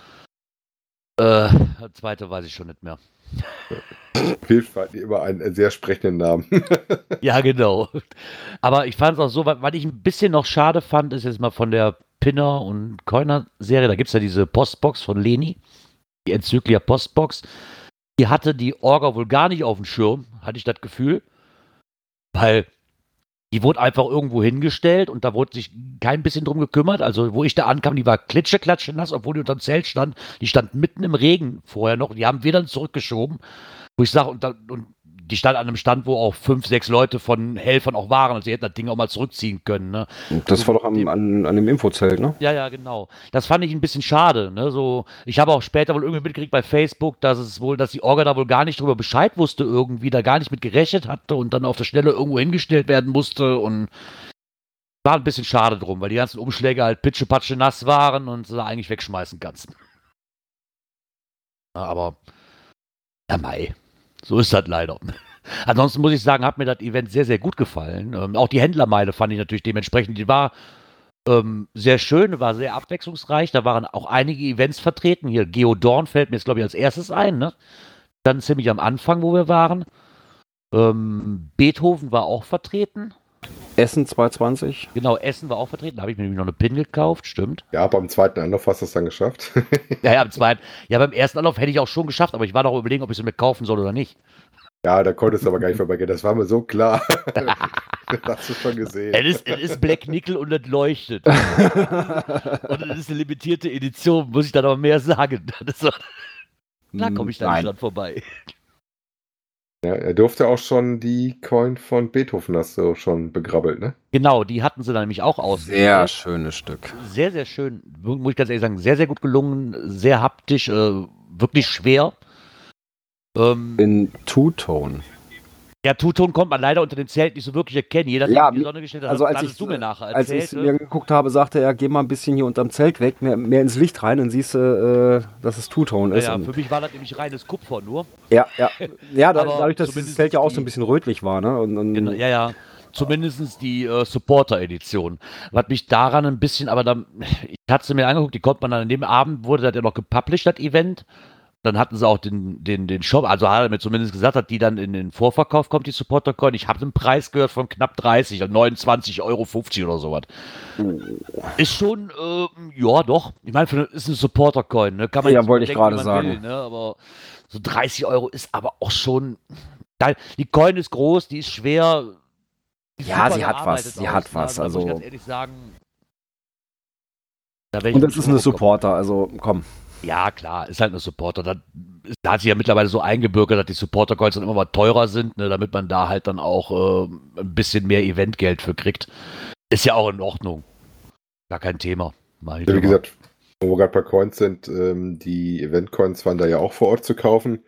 [SPEAKER 2] Äh, das zweite weiß ich schon nicht mehr.
[SPEAKER 4] Hatten die immer einen sehr sprechenden Namen. [laughs]
[SPEAKER 2] Ja, genau. Aber ich fand es auch so, wa- was ich ein bisschen noch schade fand, ist jetzt mal von der Pinner und Coiner Serie, da gibt es ja diese Postbox von Leni, die Enzyklia Postbox. Die hatte die Orga wohl gar nicht auf dem Schirm, hatte ich das Gefühl. Weil die wurde einfach irgendwo hingestellt und da wurde sich kein bisschen drum gekümmert. Also, wo ich da ankam, die war klitscheklatsche nass, obwohl die unterm Zelt stand. Die stand mitten im Regen vorher noch. Die haben wir dann zurückgeschoben. Wo ich sage, und, da- und die stand an einem Stand, wo auch fünf, sechs Leute von Helfern auch waren. Also, sie hätten das Ding auch mal zurückziehen können. Ne?
[SPEAKER 3] Das war doch am, an, an dem Infozelt, ne?
[SPEAKER 2] Ja, ja, genau. Das fand ich ein bisschen schade. Ne? So, ich habe auch später wohl irgendwie mitgekriegt bei Facebook, dass es wohl, dass die Orga da wohl gar nicht drüber Bescheid wusste, irgendwie da gar nicht mit gerechnet hatte und dann auf der Stelle irgendwo hingestellt werden musste und war ein bisschen schade drum, weil die ganzen Umschläge halt pitschepatsche nass waren und sie da eigentlich wegschmeißen kannst. Aber ja, Mai. So ist das leider. [laughs] Ansonsten muss ich sagen, hat mir das Event sehr, sehr gut gefallen. Ähm, auch die Händlermeile fand ich natürlich dementsprechend, die war ähm, sehr schön, war sehr abwechslungsreich. Da waren auch einige Events vertreten. Hier Geodorn fällt mir jetzt, glaube ich, als erstes ein. Ne? Dann ziemlich am Anfang, wo wir waren. Ähm, Beethoven war auch vertreten.
[SPEAKER 3] Essen 220.
[SPEAKER 2] Genau, Essen war auch vertreten. Da habe ich mir nämlich noch eine Pin gekauft, stimmt.
[SPEAKER 4] ja, beim zweiten Anlauf hast du es dann geschafft. [laughs]
[SPEAKER 2] Ja, ja, am zweiten. Ja, beim ersten Anlauf hätte ich auch schon geschafft, aber ich war noch überlegen, ob ich sie mir kaufen soll oder nicht.
[SPEAKER 4] ja, da konntest du aber gar nicht vorbeigehen. Das war mir so klar. [laughs] das hast du schon gesehen.
[SPEAKER 2] Es ist, es ist Black Nickel und es leuchtet. [laughs] und es ist eine limitierte Edition, muss ich da noch mehr sagen. Da komme ich da nicht
[SPEAKER 3] Nein.
[SPEAKER 2] dran vorbei.
[SPEAKER 4] Ja, er durfte auch schon die Coin von Beethoven hast du schon begrabbelt, ne?
[SPEAKER 2] Genau, die hatten sie dann nämlich auch
[SPEAKER 3] Sehr
[SPEAKER 2] ausgestellt.
[SPEAKER 3] schönes Stück.
[SPEAKER 2] Sehr, sehr schön. Muss ich ganz ehrlich sagen, sehr, sehr gut gelungen, sehr haptisch, äh, wirklich schwer. Ähm,
[SPEAKER 3] In Two-Tone.
[SPEAKER 2] Ja, Tuton kommt man leider unter dem Zelt nicht so wirklich erkennen. Jeder
[SPEAKER 3] Ja,
[SPEAKER 2] in die Sonne gestellt hat,
[SPEAKER 3] also als
[SPEAKER 2] hattest
[SPEAKER 3] ich-
[SPEAKER 2] du mir nachher
[SPEAKER 3] Als ich
[SPEAKER 2] erzählt.
[SPEAKER 3] es mir angeguckt habe, sagte er, geh mal ein bisschen hier unterm Zelt weg, mehr, mehr ins Licht rein, dann siehst du, äh, dass es
[SPEAKER 2] ja,
[SPEAKER 3] ist.
[SPEAKER 2] ja, für mich war das nämlich reines Kupfer nur.
[SPEAKER 3] ja, ja. [laughs] ja dadurch, dass dieses Zelt ja auch so ein bisschen rötlich war. Ne? Und, und,
[SPEAKER 2] Genau, ja, ja. Zumindest die äh, Supporter-Edition. Was mich daran ein bisschen, aber dann, ich hatte sie mir angeguckt, die konnte man dann an dem Abend, wurde das ja noch gepublished, das Event. Dann hatten sie auch den, den, den Shop, also hat er mir zumindest gesagt, dass die dann in den Vorverkauf kommt, die Supporter-Coin. Ich habe den Preis gehört von knapp 30, also 29,50 Euro oder sowas. Ist schon, ähm, ja doch. Ich meine, ist eine Supporter-Coin, ne? Kann man
[SPEAKER 3] Ja, wollte ich gerade sagen.
[SPEAKER 2] Will, ne? Aber so 30 Euro ist aber auch schon. Die Coin ist groß, die ist schwer. die
[SPEAKER 3] Ja, sie hat was, sie hat
[SPEAKER 2] ne?
[SPEAKER 3] was,
[SPEAKER 2] Da muss ich
[SPEAKER 3] also-
[SPEAKER 2] ganz ehrlich sagen. Da
[SPEAKER 3] und das ist eine. Supporter, also komm.
[SPEAKER 2] Ja, klar, ist halt eine Supporter. Da, da hat sich ja mittlerweile so eingebürgert, dass die Supporter-Coins dann immer mal teurer sind, ne, damit man da halt dann auch ähm, ein bisschen mehr Eventgeld für kriegt. Ist ja auch in Ordnung. Gar kein Thema.
[SPEAKER 4] Wie
[SPEAKER 2] mal.
[SPEAKER 4] gesagt, wo wir gerade bei Coins sind, ähm, die Event-Coins waren da ja auch vor Ort zu kaufen.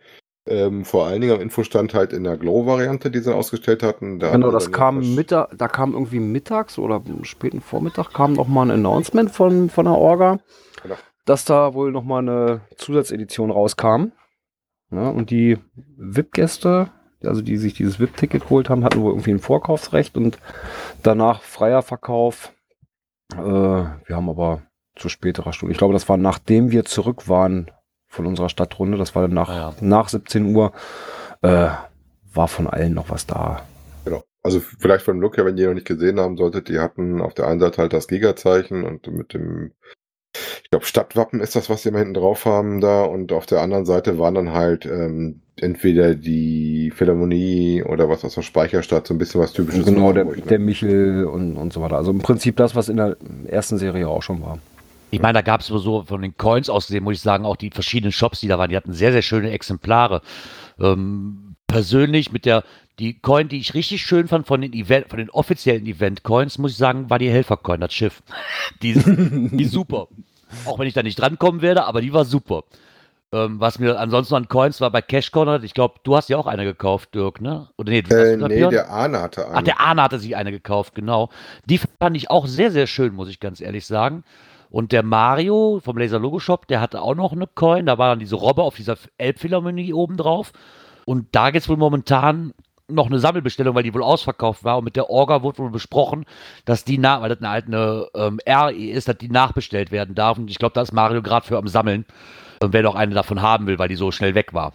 [SPEAKER 4] Ähm, vor allen Dingen am Infostand halt in der Glow-Variante, die sie ausgestellt hatten. Da
[SPEAKER 3] Genau, das kam Mittag, da kam irgendwie mittags oder am späten Vormittag kam noch mal ein Announcement von, von der Orga,
[SPEAKER 4] Genau.
[SPEAKER 3] Dass da wohl noch mal eine Zusatzedition rauskam. Ja, und die VIP-Gäste, also die sich dieses VIP-Ticket geholt haben, hatten wohl irgendwie ein Vorkaufsrecht und danach freier Verkauf. Äh, wir haben aber zu späterer Stunde, ich glaube, das war nachdem wir zurück waren von unserer Stadtrunde, das war dann nach,
[SPEAKER 2] Ah ja.
[SPEAKER 3] nach 17 Uhr, äh, war von allen noch was da.
[SPEAKER 4] Genau. Also vielleicht vom Look her, wenn ihr noch nicht gesehen haben solltet, die hatten auf der einen Seite halt das Gigazeichen und mit dem, ich glaube, Stadtwappen ist das, was sie immer hinten drauf haben da und auf der anderen Seite waren dann halt ähm, entweder die Philharmonie oder was aus der Speicherstadt, so ein bisschen was typisches.
[SPEAKER 3] genau, der,
[SPEAKER 4] Hamburg, ne?
[SPEAKER 3] der Michel und, und so weiter. Also im Prinzip das, was in der ersten Serie auch schon war.
[SPEAKER 2] Ich meine, da gab es so von den Coins aus gesehen, muss ich sagen, auch die verschiedenen Shops, die da waren, die hatten sehr, sehr schöne Exemplare. Ähm, persönlich mit der, die Coin, die ich richtig schön fand von den Event, von den offiziellen Event-Coins, muss ich sagen, war die Helfer-Coin, das Schiff. [laughs] Die, die super. Auch wenn ich da nicht drankommen werde, aber die war super. Ähm, was mir ansonsten an Coins war bei Cash Corner, ich glaube, du hast ja auch eine gekauft, Dirk, ne? Oder nee, du
[SPEAKER 4] Äh, nee, der Arne hatte eine.
[SPEAKER 2] Ach, der Arne hatte sich eine gekauft, genau. Die fand ich auch sehr, sehr schön, muss ich ganz ehrlich sagen. Und der Mario vom Laser Logo Shop, der hatte auch noch eine Coin. Da war dann diese Robbe auf dieser Elbphilharmonie oben drauf. Und da gibt es wohl momentan noch eine Sammelbestellung, weil die wohl ausverkauft war. Und mit der Orga wurde wohl besprochen, dass die nach, weil das eine alte ähm, RE ist, dass die nachbestellt werden darf. Und ich glaube, da ist Mario gerade für am Sammeln. Und wer noch eine davon haben will, weil die so schnell weg war.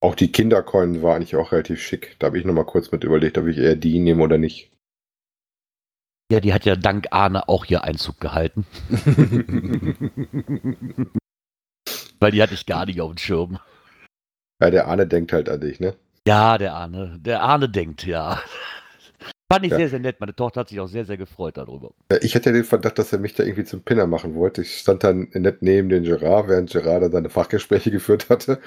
[SPEAKER 4] Auch die Kindercoin war eigentlich auch relativ schick. Da habe ich nochmal kurz mit überlegt, ob ich eher die nehme oder nicht.
[SPEAKER 2] Ja, die hat ja dank Arne auch hier Einzug gehalten. [laughs] Weil die hatte ich gar nicht auf dem Schirm.
[SPEAKER 4] Ja, der Arne denkt halt an dich, ne?
[SPEAKER 2] Ja, der Arne. Der Arne denkt, ja. [laughs] Fand ich
[SPEAKER 4] Ja.
[SPEAKER 2] sehr, sehr nett. Meine Tochter hat sich auch sehr, sehr gefreut darüber.
[SPEAKER 4] Ja, Ich hatte den Verdacht, dass er mich da irgendwie zum Pinner machen wollte. Ich stand dann nett neben den Gerard, während Gerard da seine Fachgespräche geführt hatte.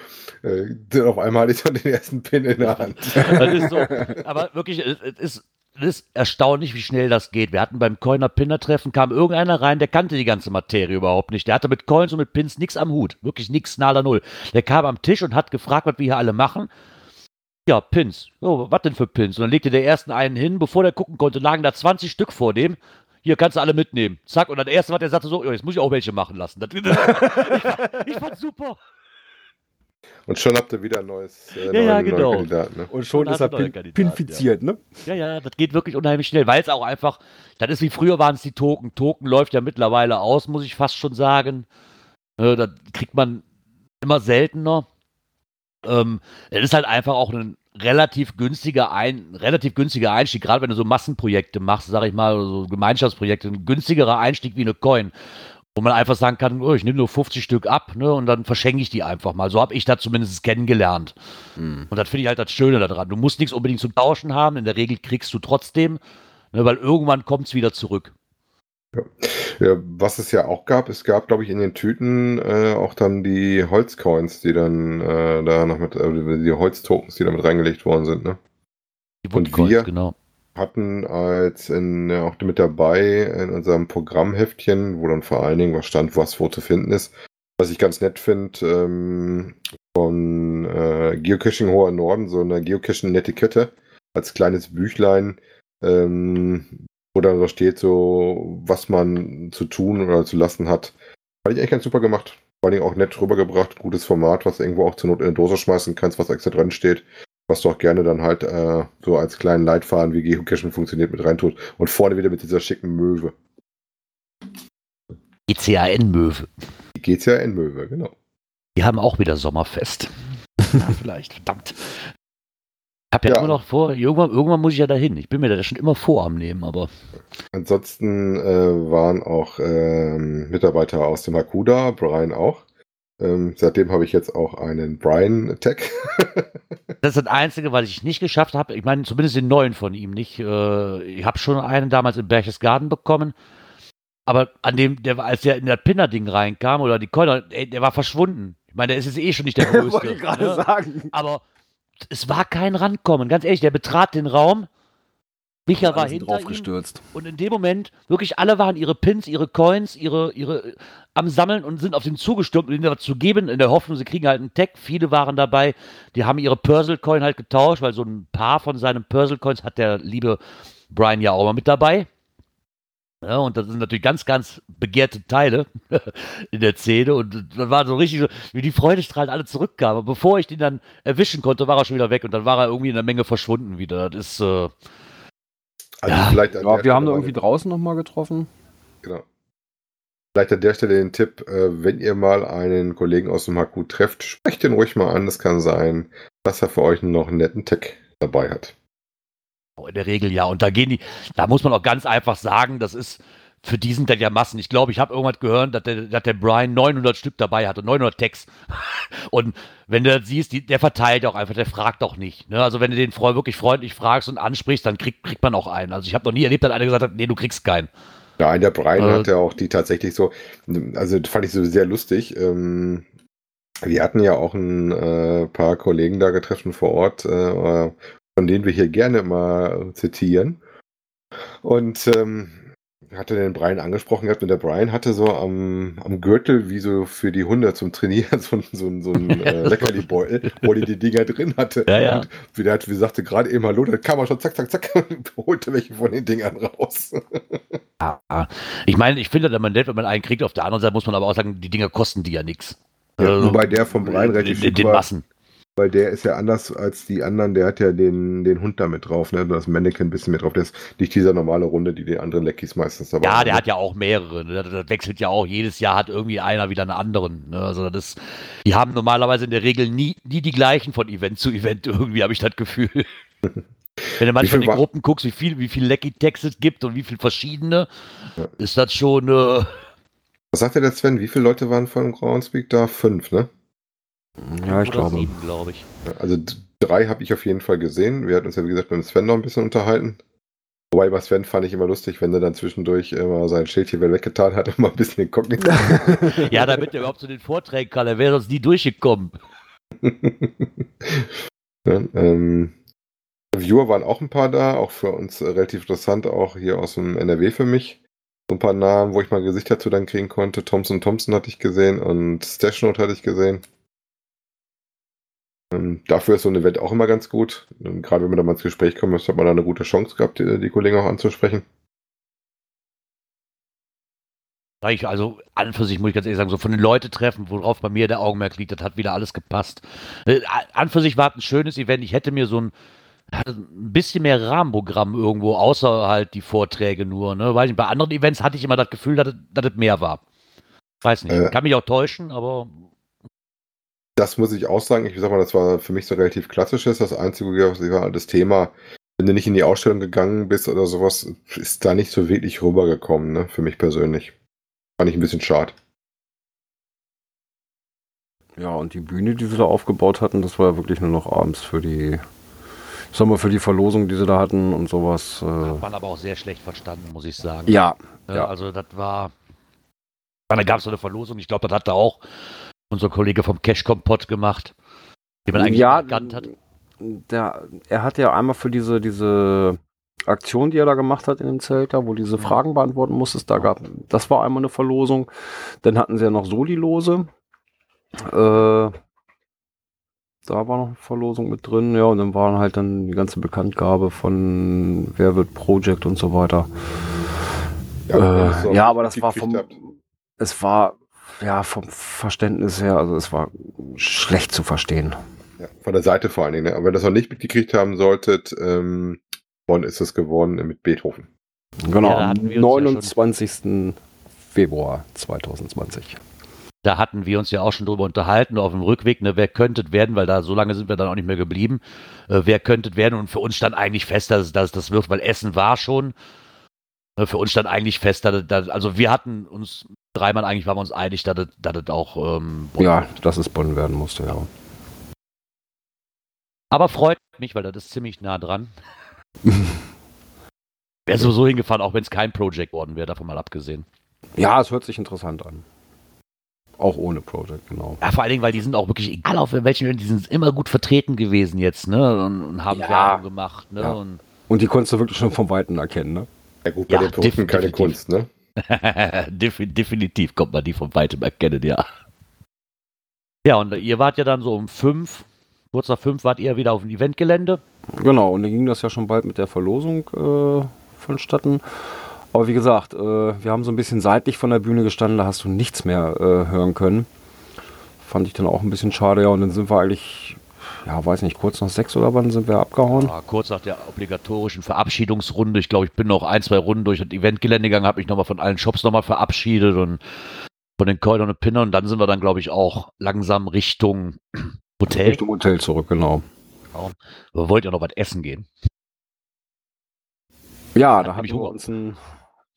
[SPEAKER 4] Äh, dann auf einmal hatte ich dann den ersten Pin in der [laughs] Hand.
[SPEAKER 2] Das ist so, aber wirklich, es, ist, ist erstaunlich, wie schnell das geht. Wir hatten beim Coiner Pinner Treffen, kam irgendeiner rein, der kannte die ganze Materie überhaupt nicht. Der hatte mit Coins und mit Pins nichts am Hut. Wirklich nichts, naler Null. Der kam am Tisch und hat gefragt, was wir hier alle machen. Ja, Pins. Oh, was denn für Pins? Und dann legte der ersten einen hin, bevor der gucken konnte, lagen da 20 Stück vor dem. Hier kannst du alle mitnehmen. Zack. Und dann der erste, was der sagte, so, jetzt muss ich auch welche machen lassen. Das, [laughs] ich, ich fand super.
[SPEAKER 4] Und schon habt ihr wieder ein neues äh,
[SPEAKER 2] Ja,
[SPEAKER 4] neuen-
[SPEAKER 2] ja, genau.
[SPEAKER 4] Kandidaten, ne?
[SPEAKER 3] Und schon
[SPEAKER 2] Und
[SPEAKER 3] ist er pin pinfiziert, ne?
[SPEAKER 2] Ja, ja, das geht wirklich unheimlich schnell, weil es auch einfach, das ist wie früher waren es die Token. Token läuft ja mittlerweile aus, muss ich fast schon sagen. Äh, das kriegt man immer seltener. Ähm, es ist halt einfach auch ein relativ günstiger, ein, relativ günstiger Einstieg, gerade wenn du so Massenprojekte machst, sag ich mal, oder so Gemeinschaftsprojekte, ein günstigerer Einstieg wie eine Coin. Wo man einfach sagen kann, oh, ich nehme nur 50 Stück ab ne, und dann verschenke ich die einfach mal. So habe ich das zumindest kennengelernt. Und das finde ich halt das Schöne daran. Du musst nichts unbedingt zum Tauschen haben. In der Regel kriegst du trotzdem, ne, weil irgendwann kommt es wieder zurück.
[SPEAKER 4] Ja, was es ja auch gab, es gab, glaube ich, in den Tüten äh, auch dann die Holzcoins, die dann äh, da noch mit, äh, die Holztokens, die da mit reingelegt worden sind, ne?
[SPEAKER 2] Die
[SPEAKER 4] Und
[SPEAKER 2] Woodcoins,
[SPEAKER 4] wir?
[SPEAKER 2] genau.
[SPEAKER 4] Hatten als in, ja, auch mit dabei in unserem Programmheftchen, wo dann vor allen Dingen was stand, was wo zu finden ist. Was ich ganz nett finde, ähm, von äh, Geocaching Hoher Norden, so eine Geocaching-Netiquette als kleines Büchlein, ähm, wo dann so steht, so was man zu tun oder zu lassen hat. Fand ich eigentlich ganz super gemacht. Vor Dingen auch nett rübergebracht, gutes Format, was irgendwo auch zur Not in eine Dose schmeißen kannst, was extra drin steht was du auch gerne dann halt äh, so als kleinen Leitfaden, wie Geocaching funktioniert, mit reintut. Und vorne wieder mit dieser schicken Möwe.
[SPEAKER 2] ECAN-Möwe.
[SPEAKER 4] Die geht's ja in Möwe, genau.
[SPEAKER 2] Die haben auch wieder Sommerfest. ja, vielleicht, verdammt. Ich habe ja,
[SPEAKER 4] Ja.
[SPEAKER 2] immer noch vor, irgendwann, irgendwann muss ich ja dahin. Ich bin mir da schon immer vor am Nehmen, aber
[SPEAKER 4] Ansonsten äh, waren auch ähm, Mitarbeiter aus dem Hakuda, Brian auch. Ähm, seitdem habe ich jetzt auch einen Brian-Tag. [laughs]
[SPEAKER 2] das ist das Einzige, was ich nicht geschafft habe. Ich meine, zumindest den neuen von ihm nicht. Äh, ich habe schon einen damals in Berchtesgaden bekommen. Aber an dem, der als der in das Pinner-Ding reinkam oder die Coiner, der war verschwunden. Ich meine, der ist jetzt eh schon nicht der [laughs] größte.
[SPEAKER 3] Wollte ich gerade
[SPEAKER 2] ne?
[SPEAKER 3] sagen.
[SPEAKER 2] Aber es war kein Rankommen. Ganz ehrlich, der betrat den Raum. Micha war hinter ihm. Und in dem Moment, wirklich alle waren ihre Pins, ihre Coins, ihre, ihre am Sammeln und sind auf den zugestürmt, um ihnen was zu geben, in der Hoffnung, sie kriegen halt einen Tag. Viele waren dabei, die haben ihre Purzel-Coin halt getauscht, weil so ein paar von seinen Purzel-Coins hat der liebe Brian ja auch mal mit dabei. Ja, und das sind natürlich ganz, ganz begehrte Teile [laughs] in der Szene. Und dann war so richtig, so, wie die Freudestrahlen alle zurückkamen. Aber bevor ich den dann erwischen konnte, war er schon wieder weg und dann war er irgendwie in der Menge verschwunden wieder. Das ist. Äh,
[SPEAKER 4] Also
[SPEAKER 2] Ja.
[SPEAKER 4] vielleicht
[SPEAKER 3] Ja, wir haben
[SPEAKER 4] Stelle
[SPEAKER 3] da irgendwie
[SPEAKER 4] mal-
[SPEAKER 3] draußen nochmal getroffen.
[SPEAKER 4] Genau. Vielleicht an der Stelle den Tipp, äh, wenn ihr mal einen Kollegen aus dem HQ trefft, sprecht den ruhig mal an. Es kann sein, dass er für euch noch einen netten Tech dabei hat.
[SPEAKER 2] in der Regel ja. Und da gehen die, da muss man auch ganz einfach sagen, das ist. Für die sind dann ja Massen. Ich glaube, ich habe irgendwas gehört, dass der, dass der Brian 900 Stück dabei hatte, 900 Tags. [laughs] Und wenn du das siehst, die, der verteilt auch einfach, der fragt auch nicht. Ne? Also wenn du den Freu wirklich freundlich fragst und ansprichst, dann kriegt, kriegt man auch einen. Also ich habe noch nie erlebt, dass einer gesagt hat, nee, du kriegst keinen.
[SPEAKER 4] Nein, der Brian
[SPEAKER 2] Äh,
[SPEAKER 4] hat ja auch die tatsächlich so, also das fand ich so sehr lustig. Ähm, wir hatten ja auch ein äh, paar Kollegen da getroffen vor Ort, äh, von denen wir hier gerne mal zitieren. Und ähm, hatte den Brian angesprochen gehabt und der Brian hatte so am, am Gürtel, wie so für die Hunde zum Trainieren, [laughs] so, ein- so, so ein äh, [laughs] Leckerli-Beutel, wo die die Dinger drin hatte.
[SPEAKER 2] Ja, ja.
[SPEAKER 4] Und wie der hat, wie sagte gerade eben Hallo, da kam er schon zack, zack, zack, und [laughs] holte welche von den Dingern raus.
[SPEAKER 2] Ja. Ich meine, ich finde das immer nett, wenn man einen kriegt. Auf der anderen Seite muss man aber auch sagen, die Dinger kosten die ja nichts.
[SPEAKER 4] Ja, wobei der vom Brian relativ schick
[SPEAKER 2] den
[SPEAKER 4] war. Weil der ist ja anders als die anderen, der hat ja den, den Hund da mit drauf, ne? Das Mannequin ein bisschen mit drauf. Der ist nicht dieser normale Runde, die die anderen Leckies meistens dabei
[SPEAKER 2] Ja,
[SPEAKER 4] haben.
[SPEAKER 2] der hat ja auch mehrere. Ne? Das, das wechselt ja auch. Jedes Jahr hat irgendwie einer wieder einen anderen. Ne? Also das ist, die haben normalerweise in der Regel nie, nie die gleichen von Event zu Event. [laughs] Irgendwie habe ich das Gefühl. [laughs] Wenn du manchmal in die
[SPEAKER 4] war-
[SPEAKER 2] Gruppen guckst, wie viel, wie viel Lecky Tags es gibt und wie viel verschiedene,
[SPEAKER 4] Ja.
[SPEAKER 2] ist das schon. Äh,
[SPEAKER 4] Was sagt der Sven? Wie viele Leute waren von Groundspeak da? Fünf, ne?
[SPEAKER 3] Ja, ich
[SPEAKER 2] oder
[SPEAKER 3] glaube.
[SPEAKER 2] sieben, glaube ich.
[SPEAKER 4] Also drei habe ich auf jeden Fall gesehen. Wir hatten uns ja, wie gesagt, mit dem Sven noch ein bisschen unterhalten. Wobei bei Sven fand ich immer lustig, wenn er dann zwischendurch immer sein Schild hier wieder weggetan hat [laughs] und mal ein bisschen inkognito. [laughs]
[SPEAKER 2] Ja, damit er überhaupt zu den Vorträgen kann. Er wäre sonst nie durchgekommen. [laughs]
[SPEAKER 4] ja, ähm, Viewer waren auch ein paar da, auch für uns äh, relativ interessant, auch hier aus dem NRW für mich. So ein paar Namen, wo ich mal Gesicht dazu dann kriegen konnte. Thompson Thompson hatte ich gesehen und Stashnote hatte ich gesehen. Ähm, dafür ist so ein Event auch immer ganz gut. Und gerade wenn man da mal ins Gespräch kommt, hat man da eine gute Chance gehabt, die, die Kollegen auch anzusprechen.
[SPEAKER 2] Ich, also an und für sich muss ich ganz ehrlich sagen, so von den Leuten treffen, worauf bei mir der Augenmerk liegt, das hat wieder alles gepasst. Äh, An für sich war es ein schönes Event. Ich hätte mir so ein, ein bisschen mehr Rahmenprogramm irgendwo, außer halt die Vorträge nur. Ne? Weiß nicht, bei anderen Events hatte ich immer das Gefühl, dass es, dass es mehr war. Weiß nicht,
[SPEAKER 4] Äh.
[SPEAKER 2] kann mich auch täuschen, aber
[SPEAKER 4] Das muss ich auch sagen. Ich sag mal, das war für mich so relativ klassisches. Das einzige was war das Thema, wenn du nicht in die Ausstellung gegangen bist oder sowas, ist da nicht so wirklich rübergekommen, ne? Für mich persönlich. Fand ich ein bisschen schade.
[SPEAKER 3] Ja, und die Bühne, die sie da aufgebaut hatten, das war ja wirklich nur noch abends für die, ich sag mal, für die Verlosung, die sie da hatten und sowas. Äh,
[SPEAKER 2] waren aber auch sehr schlecht verstanden, muss ich sagen.
[SPEAKER 3] ja,
[SPEAKER 2] Ja,
[SPEAKER 3] Ja.
[SPEAKER 2] Also das war. Da gab es so eine Verlosung, ich glaube, das hat da auch unser Kollege vom Cash Kompott gemacht, den man eigentlich
[SPEAKER 3] ja,
[SPEAKER 2] erkannt hat.
[SPEAKER 3] Der, er hat ja einmal für diese, diese Aktion, die er da gemacht hat in dem Zelt, da, wo diese Fragen beantworten musstest, da gab, das war einmal eine Verlosung. Dann hatten sie ja noch Soli-Lose. Äh, da war noch eine Verlosung mit drin, ja, und dann waren halt dann die ganze Bekanntgabe von Wer wird Project und so weiter.
[SPEAKER 4] wenn
[SPEAKER 3] Äh, ja, aber das war vom, es war, ja, vom Verständnis her, also es war schlecht zu verstehen.
[SPEAKER 4] Ja, von der Seite vor allen Dingen. Ne? Aber wenn ihr das noch nicht mitgekriegt haben solltet, ähm, Bonn ist es geworden mit Beethoven.
[SPEAKER 3] Genau,
[SPEAKER 2] Ja,
[SPEAKER 3] am
[SPEAKER 2] hatten wir uns ja
[SPEAKER 3] 29. Februar 2020.
[SPEAKER 2] Da hatten wir uns ja auch schon drüber unterhalten, auf dem Rückweg, ne, wer könnte es werden, weil da so lange sind wir dann auch nicht mehr geblieben. Äh, wer könnte es werden? Und für uns stand eigentlich fest, dass, dass das wird, weil Essen war schon. Äh, für uns stand eigentlich fest, dass, es- dass also wir hatten uns dreimal eigentlich waren wir uns einig, dass es, dass es auch ähm, Bonn
[SPEAKER 3] Ja,
[SPEAKER 2] wird.
[SPEAKER 3] dass es Bonn werden musste, ja.
[SPEAKER 2] Aber freut mich, weil das ist ziemlich nah dran. [laughs] Wäre sowieso hingefahren, auch wenn es kein Project worden wäre, davon mal abgesehen.
[SPEAKER 3] Ja, es hört sich interessant an. Auch ohne Project, genau.
[SPEAKER 2] Ja, vor allen Dingen, weil die sind auch wirklich, egal auf welchen Höhen, die sind immer gut vertreten gewesen jetzt, ne? Und, und haben
[SPEAKER 3] Ja.
[SPEAKER 2] Werbung gemacht, ne?
[SPEAKER 3] Ja.
[SPEAKER 2] Und
[SPEAKER 3] Und die konntest du wirklich schon vom Weiten erkennen, ne?
[SPEAKER 4] Ja gut, bei
[SPEAKER 2] Ja,
[SPEAKER 4] den Produkten keine
[SPEAKER 2] definitiv.
[SPEAKER 4] Kunst, ne? [laughs]
[SPEAKER 2] Defi- definitiv kommt man die von weitem erkennen, ja. Ja, und ihr wart ja dann so um fünf, kurz nach fünf wart ihr wieder auf dem Eventgelände.
[SPEAKER 3] Genau, und dann ging das ja schon bald mit der Verlosung äh, vonstatten. Aber wie gesagt, äh, wir haben so ein bisschen seitlich von der Bühne gestanden, da hast du nichts mehr äh, hören können. Fand ich dann auch ein bisschen schade, ja. Und dann sind wir eigentlich, ja, weiß nicht, kurz nach sechs oder wann sind wir abgehauen?
[SPEAKER 2] Ja, kurz nach der obligatorischen Verabschiedungsrunde. Ich glaube, ich bin noch ein, zwei Runden durch das Eventgelände gegangen, habe mich nochmal von allen Shops nochmal verabschiedet und von den Keulern und Pinnern. Und dann sind wir dann, glaube ich, auch langsam Richtung [clears throat] Hotel.
[SPEAKER 3] Richtung Hotel zurück, genau.
[SPEAKER 2] Genau. Wir wollten ja noch was essen gehen.
[SPEAKER 3] Ja, da wir
[SPEAKER 2] Hunger.
[SPEAKER 3] uns ein,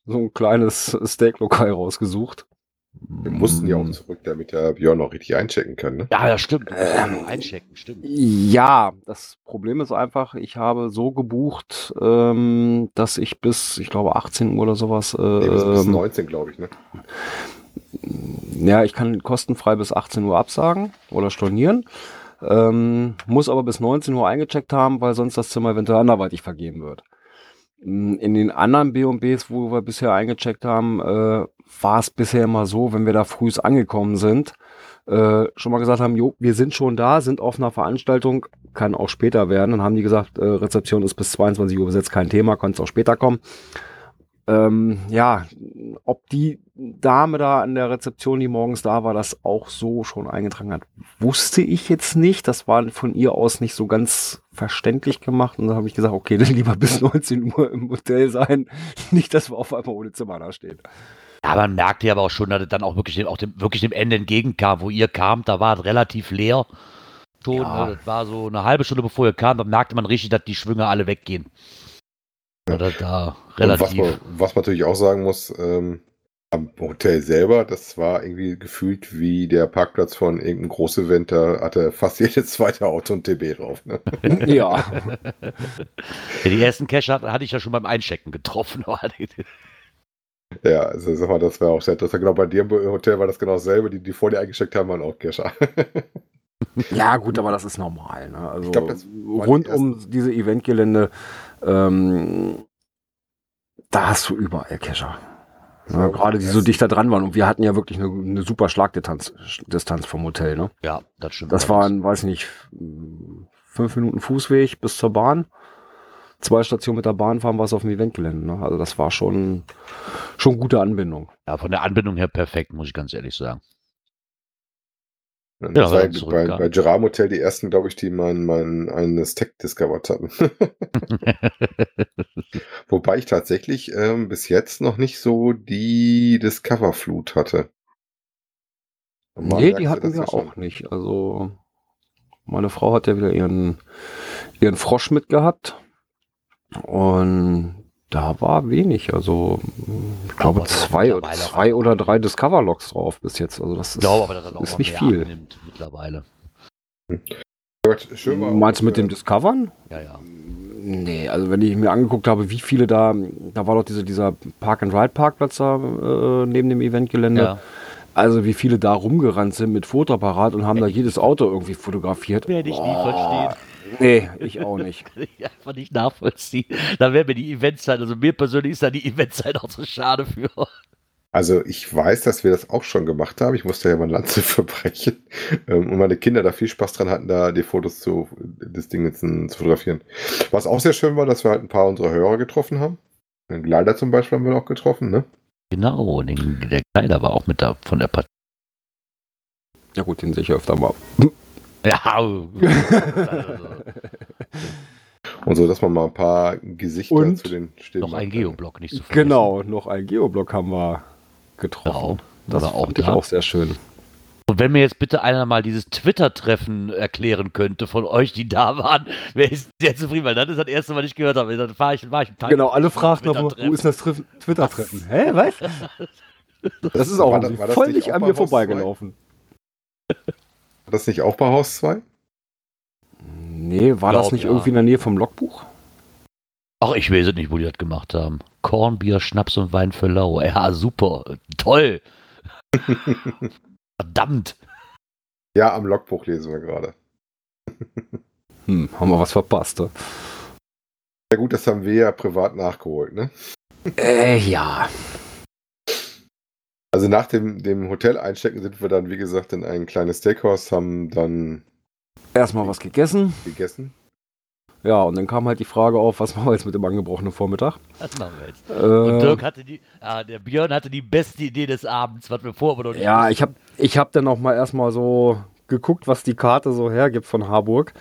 [SPEAKER 3] so ein kleines Steaklokal rausgesucht.
[SPEAKER 4] Wir mussten ja auch
[SPEAKER 3] Mm.
[SPEAKER 4] zurück, damit der Björn auch richtig einchecken kann. Ne?
[SPEAKER 2] Ja, ja, stimmt.
[SPEAKER 3] Ähm,
[SPEAKER 2] einchecken, stimmt.
[SPEAKER 3] Ja, das Problem ist einfach, ich habe so gebucht, ähm, dass ich bis, ich glaube, 18 Uhr oder sowas, äh,
[SPEAKER 4] Nee, bis, bis
[SPEAKER 3] ähm,
[SPEAKER 4] 19, glaube ich. Ne?
[SPEAKER 3] ja, ich kann kostenfrei bis 18 Uhr absagen oder stornieren, ähm, muss aber bis 19 Uhr eingecheckt haben, weil sonst das Zimmer eventuell anderweitig vergeben wird. Mm, In den anderen B&Bs, wo wir bisher eingecheckt haben, äh, war es bisher immer so, wenn wir da frühs angekommen sind, äh, schon mal gesagt haben, jo, wir sind schon da, sind auf einer Veranstaltung, kann auch später werden. Dann haben die gesagt, äh, Rezeption ist bis 22 Uhr besetzt, kein Thema, kann es auch später kommen. Ähm, ja, ob die Dame da an der Rezeption, die morgens da war, das auch so schon eingetragen hat, wusste ich jetzt nicht. Das war von ihr aus nicht so ganz verständlich gemacht. Und dann habe ich gesagt, okay, [laughs] dann lieber bis 19 Uhr im Hotel sein. Nicht, dass wir auf einmal ohne Zimmer da stehen.
[SPEAKER 2] Ja, man merkte ja aber auch schon, dass es dann auch wirklich dem, auch dem, wirklich dem Ende entgegenkam. Wo ihr kamt, da war es relativ leer. Schon,
[SPEAKER 3] Ja.
[SPEAKER 2] ne? das war so eine halbe Stunde bevor ihr kamt, da merkte man richtig, dass die Schwünge alle weggehen. Oder da
[SPEAKER 4] Und was
[SPEAKER 2] relativ.
[SPEAKER 4] man, was man natürlich auch sagen muss, ähm, am Hotel selber, das war irgendwie gefühlt wie der Parkplatz von irgendeinem Großevent, da hatte fast [laughs] jedes zweite Auto ein TB drauf. Ne? [laughs] [laughs]
[SPEAKER 3] ja.
[SPEAKER 2] Die ersten Cash hatte, hatte ich ja schon beim Einchecken getroffen.
[SPEAKER 4] Ja, also sag mal, das war auch sehr interessant. Genau, bei dir im Hotel war das genau dasselbe. Die, die vor dir eingecheckt haben, waren auch Kescher. [laughs]
[SPEAKER 3] Ja, gut, aber das ist normal. Ne? Also
[SPEAKER 4] Ich glaub, das
[SPEAKER 3] rund
[SPEAKER 4] die
[SPEAKER 3] um diese Eventgelände, ähm, da hast du überall Kescher. Ja, gerade die so dicht da dran waren. Und wir hatten ja wirklich eine, eine super Schlagdistanz Distanz vom Hotel. Ne?
[SPEAKER 2] ja, das stimmt.
[SPEAKER 3] Das waren, weiß nicht, fünf Minuten Fußweg bis zur Bahn. Zwei Stationen mit der Bahn fahren wir es auf dem Eventgelände. Ne? Also das war schon, schon gute Anbindung.
[SPEAKER 2] Ja, von der Anbindung her perfekt, muss ich ganz ehrlich sagen.
[SPEAKER 4] Das
[SPEAKER 2] Ja,
[SPEAKER 4] war ja
[SPEAKER 2] man
[SPEAKER 4] bei,
[SPEAKER 2] zurückkam.
[SPEAKER 4] bei Gerard Hotel die ersten, glaube ich, die mein, mein eines Tech discovered hatten. [laughs] Wobei ich tatsächlich ähm, bis jetzt noch nicht so die Discover-Flut hatte.
[SPEAKER 3] Nee, die hatten
[SPEAKER 4] das
[SPEAKER 3] wir
[SPEAKER 4] ja
[SPEAKER 3] auch nicht. Also meine Frau hat ja wieder ihren, ihren Frosch mitgehabt. Und da war wenig. Also ich glaube zwei, zwei oder drei Discover-Logs drauf bis jetzt. Also das
[SPEAKER 2] Ich
[SPEAKER 3] ist,
[SPEAKER 2] glaube das auch
[SPEAKER 3] ist
[SPEAKER 2] mal
[SPEAKER 3] nicht viel.
[SPEAKER 2] mittlerweile.
[SPEAKER 4] Gut, schön auch,
[SPEAKER 3] Meinst du mit
[SPEAKER 4] äh,
[SPEAKER 3] dem Discovern?
[SPEAKER 2] Ja, ja.
[SPEAKER 3] Nee, also wenn ich mir angeguckt habe, wie viele da, da war doch diese, dieser Park-and-Ride-Parkplatz da äh, neben dem Eventgelände.
[SPEAKER 2] ja.
[SPEAKER 3] Also wie viele da rumgerannt sind mit Fotoapparat und haben da jedes Auto irgendwie fotografiert.
[SPEAKER 2] Werde ich nie verstehen.
[SPEAKER 3] Nee, ich auch nicht.
[SPEAKER 2] Kann [laughs] ich einfach nicht nachvollziehen. Da wäre mir die Eventzeit, also mir persönlich ist da die Eventzeit auch so schade für.
[SPEAKER 4] Also ich weiß, dass wir das auch schon gemacht haben. Ich musste ja mal Lanze [laughs] verbrechen. Ähm, und meine Kinder da viel Spaß dran hatten, da die Fotos zu des Dinges zu fotografieren. Was auch sehr schön war, dass wir halt ein paar unserer Hörer getroffen haben. Den Gleider zum Beispiel haben wir auch getroffen, ne?
[SPEAKER 2] Genau, den, der Kleider war auch mit da von der Partie.
[SPEAKER 3] Ja gut, den sehe ich öfter mal. [laughs]
[SPEAKER 2] Ja, also,
[SPEAKER 4] Und so, dass man mal ein paar Gesichter
[SPEAKER 3] Und
[SPEAKER 4] zu den Stimmen
[SPEAKER 2] noch ein
[SPEAKER 4] hat.
[SPEAKER 2] Geoblock nicht zu vergessen.
[SPEAKER 3] Genau, noch ein Geoblock haben wir getroffen.
[SPEAKER 2] Genau,
[SPEAKER 3] Das
[SPEAKER 2] war auch
[SPEAKER 3] fand ich
[SPEAKER 2] da.
[SPEAKER 3] auch sehr schön.
[SPEAKER 2] Und wenn mir jetzt bitte einer mal dieses Twitter-Treffen erklären könnte von euch, die da waren, [laughs] wäre ich sehr zufrieden, weil das ist das erste, was ich gehört habe. Dann war ich, war ich
[SPEAKER 3] Genau, alle fragten noch, wo ist das Treff- Twitter-Treffen? Hä, was? [laughs] Das ist auch
[SPEAKER 4] War das- war das
[SPEAKER 3] voll
[SPEAKER 4] nicht
[SPEAKER 3] nicht
[SPEAKER 4] auch
[SPEAKER 3] an mir vorbeigelaufen.
[SPEAKER 4] War das nicht auch bei Haus 2?
[SPEAKER 3] Nee, war das
[SPEAKER 2] Glaub,
[SPEAKER 3] nicht
[SPEAKER 2] ja.
[SPEAKER 3] irgendwie in der Nähe vom Logbuch?
[SPEAKER 2] Ach, ich weiß es nicht, wo die das gemacht haben. Kornbier, Schnaps und Wein für Lau. Ja, super. Toll. [laughs] Verdammt.
[SPEAKER 4] Ja, am Logbuch lesen wir gerade. [laughs]
[SPEAKER 3] Hm, haben wir was verpasst. Ne?
[SPEAKER 4] Ja gut, das haben wir ja privat nachgeholt, ne?
[SPEAKER 3] Äh, ja.
[SPEAKER 4] Also nach dem, dem Hotel einchecken sind wir dann, wie gesagt, in ein kleines Steakhouse, haben dann
[SPEAKER 3] Erstmal was gegessen.
[SPEAKER 4] gegessen.
[SPEAKER 3] Ja, und dann kam halt die Frage auf, was machen wir jetzt mit dem angebrochenen Vormittag?
[SPEAKER 2] Was machen wir jetzt? Und
[SPEAKER 3] Äh,
[SPEAKER 2] Dirk hatte die, ah, der Björn hatte die beste Idee des Abends, was wir vorher aber noch nicht
[SPEAKER 3] ja,
[SPEAKER 2] wussten.
[SPEAKER 3] ich habe ich hab dann auch mal erstmal so geguckt, was die Karte so hergibt von Harburg.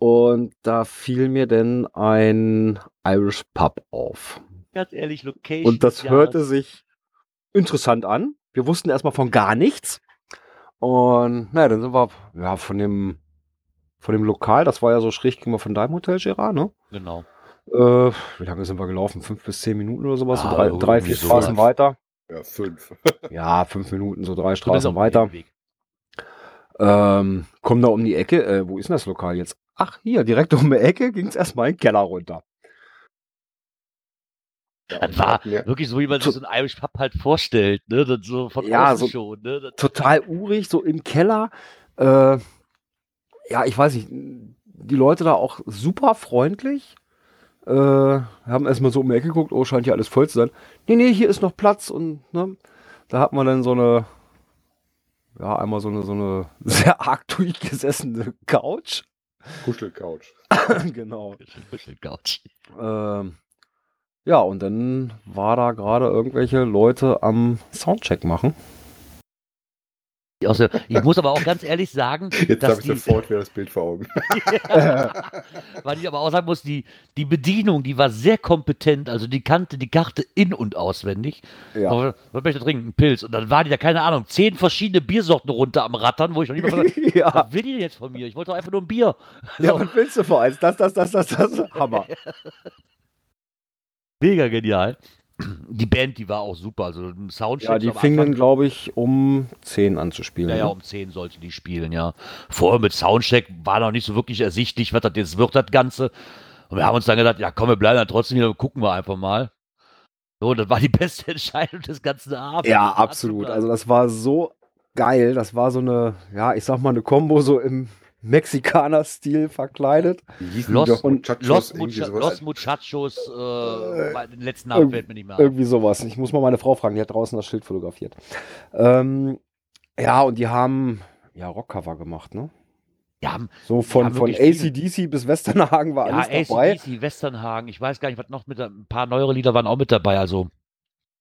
[SPEAKER 3] Und da fiel mir denn ein Irish Pub auf.
[SPEAKER 2] ganz ehrlich, Location.
[SPEAKER 3] Und das hörte sich interessant an. Wir wussten erstmal von gar nichts. Und naja, dann sind wir ja, von dem von dem Lokal, das war ja so schräg gegenüber von deinem Hotel, Gerard, ne?
[SPEAKER 2] Genau.
[SPEAKER 3] Äh, wie lange sind wir gelaufen? Fünf bis zehn Minuten oder sowas?
[SPEAKER 2] Ah,
[SPEAKER 3] so drei, drei vier. Straßen weiter.
[SPEAKER 4] Ja, fünf. [laughs]
[SPEAKER 3] Ja, fünf Minuten, so drei Straßen weiter. Ähm, komm da um die Ecke. Äh, wo ist denn das Lokal jetzt? Ach, hier, direkt um die Ecke ging es erstmal in den Keller runter.
[SPEAKER 4] Ja,
[SPEAKER 2] Das war
[SPEAKER 4] ja.
[SPEAKER 2] wirklich so, wie man sich so ein Irish Pub halt vorstellt, ne? Das so von
[SPEAKER 3] Ja,
[SPEAKER 2] außen
[SPEAKER 3] so-
[SPEAKER 2] schon, ne? Das,
[SPEAKER 3] Total urig, so im Keller. Äh, ja, ich weiß nicht, die Leute da auch super freundlich. Äh, haben erstmal so um die Ecke geguckt, oh, scheint hier alles voll zu sein. Nee, nee, hier ist noch Platz und ne, da hat man dann so eine, ja, einmal so eine, so eine [laughs] sehr arg durchgesessene Couch.
[SPEAKER 4] Kuschelcouch. [laughs]
[SPEAKER 3] genau.
[SPEAKER 2] Couch.
[SPEAKER 3] Ähm, ja, und dann war da gerade irgendwelche Leute am Soundcheck machen.
[SPEAKER 2] Also, ich muss aber auch ganz ehrlich sagen, [laughs]
[SPEAKER 4] Jetzt habe ich
[SPEAKER 2] die,
[SPEAKER 4] sofort wieder das Bild vor Augen. [laughs]
[SPEAKER 2] weil ich aber auch sagen muss, die, die Bedienung, die war sehr kompetent, also die kannte die Karte in- und auswendig.
[SPEAKER 3] Ja.
[SPEAKER 2] Aber, was möchte ich trinken? Einen Pilz. Und dann waren die da, keine Ahnung, zehn verschiedene Biersorten runter am Rattern, wo ich noch nicht mal gesagt
[SPEAKER 3] ja.
[SPEAKER 2] was will die denn jetzt von mir? Ich wollte doch einfach nur ein Bier.
[SPEAKER 3] ja,
[SPEAKER 2] So,
[SPEAKER 3] was willst du für eins? Das, das, das, das, das. Hammer. [laughs]
[SPEAKER 2] mega genial. Die Band, die war auch super. Also Soundcheck.
[SPEAKER 3] Ja, die
[SPEAKER 2] am
[SPEAKER 3] fing
[SPEAKER 2] Anfang-
[SPEAKER 3] dann, glaube ich, um 10 an zu spielen.
[SPEAKER 2] Ja, ja,
[SPEAKER 3] ne?
[SPEAKER 2] um 10 sollte die spielen, ja. Vorher mit Soundcheck war noch nicht so wirklich ersichtlich, was das jetzt wird, das Ganze. Und wir haben uns dann gedacht, ja komm, wir bleiben dann trotzdem hier, gucken wir einfach mal. So, das war die [laughs] beste Entscheidung des ganzen Abends.
[SPEAKER 3] Ja, absolut. Also das war so geil. Das war so eine, ja, ich sag mal, eine Combo so im Mexikaner-Stil verkleidet.
[SPEAKER 2] Los-
[SPEAKER 4] die Muchachos,
[SPEAKER 2] Los,
[SPEAKER 4] irgendwie
[SPEAKER 2] Mucha? Los Muchachos, äh, bei den letzten Namen fällt mir nicht mehr.
[SPEAKER 3] Irgendwie sowas. Ich muss mal meine Frau fragen, die hat draußen das Schild fotografiert. Ähm, ja, und die haben ja Rockcover gemacht, ne?
[SPEAKER 2] Ja,
[SPEAKER 3] So von,
[SPEAKER 2] haben
[SPEAKER 3] von ACDC bis Westernhagen war
[SPEAKER 2] ja
[SPEAKER 3] alles dabei.
[SPEAKER 2] ACDC, Westernhagen, ich weiß gar nicht, was noch mit, ein paar neuere Lieder waren auch mit dabei, also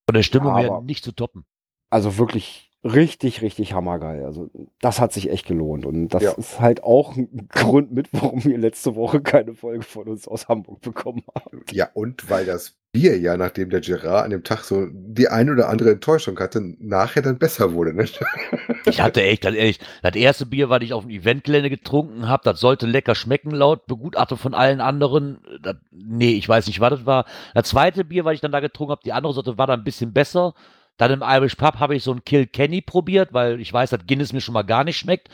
[SPEAKER 2] von der Stimmung
[SPEAKER 3] Ja,
[SPEAKER 2] her nicht zu toppen.
[SPEAKER 3] Also wirklich richtig, richtig hammergeil. Also das hat sich echt gelohnt. Und das
[SPEAKER 4] Ja.
[SPEAKER 3] ist halt auch ein Grund mit, warum wir letzte Woche keine Folge von uns aus Hamburg bekommen haben.
[SPEAKER 4] Ja, und weil das Bier ja, nachdem der Gerard an dem Tag so die ein oder andere Enttäuschung hatte, nachher dann besser wurde. Ne? [laughs]
[SPEAKER 2] Ich hatte echt, ganz ehrlich, das erste Bier, was ich auf dem Eventgelände getrunken habe, das sollte lecker schmecken, laut Begutachtung von allen anderen. Das, nee, ich weiß nicht, was das war. Das zweite Bier, was ich dann da getrunken habe, die andere Sorte war dann ein bisschen besser. Dann im Irish Pub habe ich so ein Kill Kenny probiert, weil ich weiß, dass Guinness mir schon mal gar nicht schmeckt.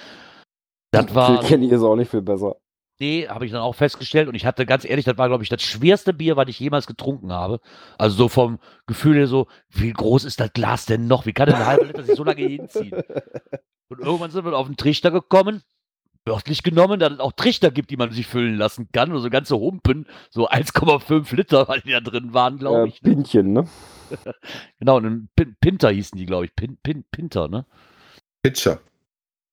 [SPEAKER 2] Das war,
[SPEAKER 3] Phil Kenny ist auch nicht viel besser.
[SPEAKER 2] nee, habe ich dann auch festgestellt. Und ich hatte ganz ehrlich, das war, glaube ich, das schwerste Bier, was ich jemals getrunken habe. Also so vom Gefühl her so, wie groß ist das Glas denn noch? Wie kann denn ein halber Liter sich so lange hinziehen? [laughs] Und irgendwann sind wir auf den Trichter gekommen, wörtlich genommen, dass es auch Trichter gibt, die man sich füllen lassen kann. Oder so ganze Humpen, so 1,5 Liter, weil die da drin waren, glaube
[SPEAKER 3] Äh,
[SPEAKER 2] ich. Ne?
[SPEAKER 3] Pintchen, ne? [laughs]
[SPEAKER 2] Genau, und ein Pin Pinter hießen die, glaube ich. Pin Pin Pinter, ne?
[SPEAKER 4] Pitcher.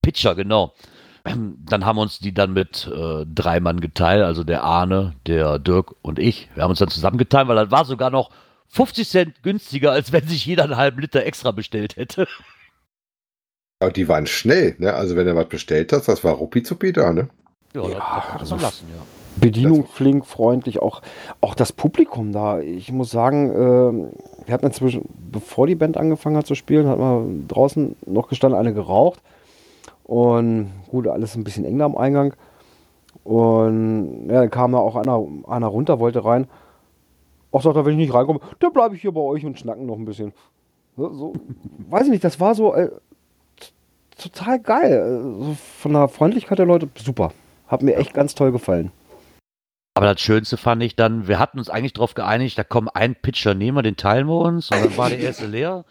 [SPEAKER 2] Pitcher, genau. [clears throat] Dann haben uns die dann mit äh, drei Mann geteilt, also der Arne, der Dirk und ich. Wir haben uns dann zusammengeteilt, weil das war sogar noch 50 Cent günstiger, als wenn sich jeder einen halben Liter extra bestellt hätte. [laughs]
[SPEAKER 4] Aber die waren schnell, ne? Also wenn du was bestellt hast, das war ruppizuppi da, ne?
[SPEAKER 2] Ja,
[SPEAKER 3] Ja,
[SPEAKER 2] das, das
[SPEAKER 3] also
[SPEAKER 2] lassen, ja.
[SPEAKER 3] Bedienung flink, freundlich, auch, auch das Publikum da. Ich muss sagen, ähm, wir hatten inzwischen, bevor die Band angefangen hat zu spielen, hat man draußen noch gestanden, eine geraucht. Und gut, alles ein bisschen eng da am Eingang. Und ja, dann kam da auch einer, einer runter, wollte rein. Auch sagt er, wenn ich nicht reinkomme, dann bleibe ich hier bei euch und schnacken noch ein bisschen. So, so [laughs] weiß ich nicht, das war so äh, total geil. Äh, So von der Freundlichkeit der Leute, super. Hat mir echt ganz toll gefallen.
[SPEAKER 2] Aber das Schönste fand ich dann, wir hatten uns eigentlich darauf geeinigt, da kommt ein Pitcher, nehmen wir, den teilen wir uns. Und dann war der erste leer.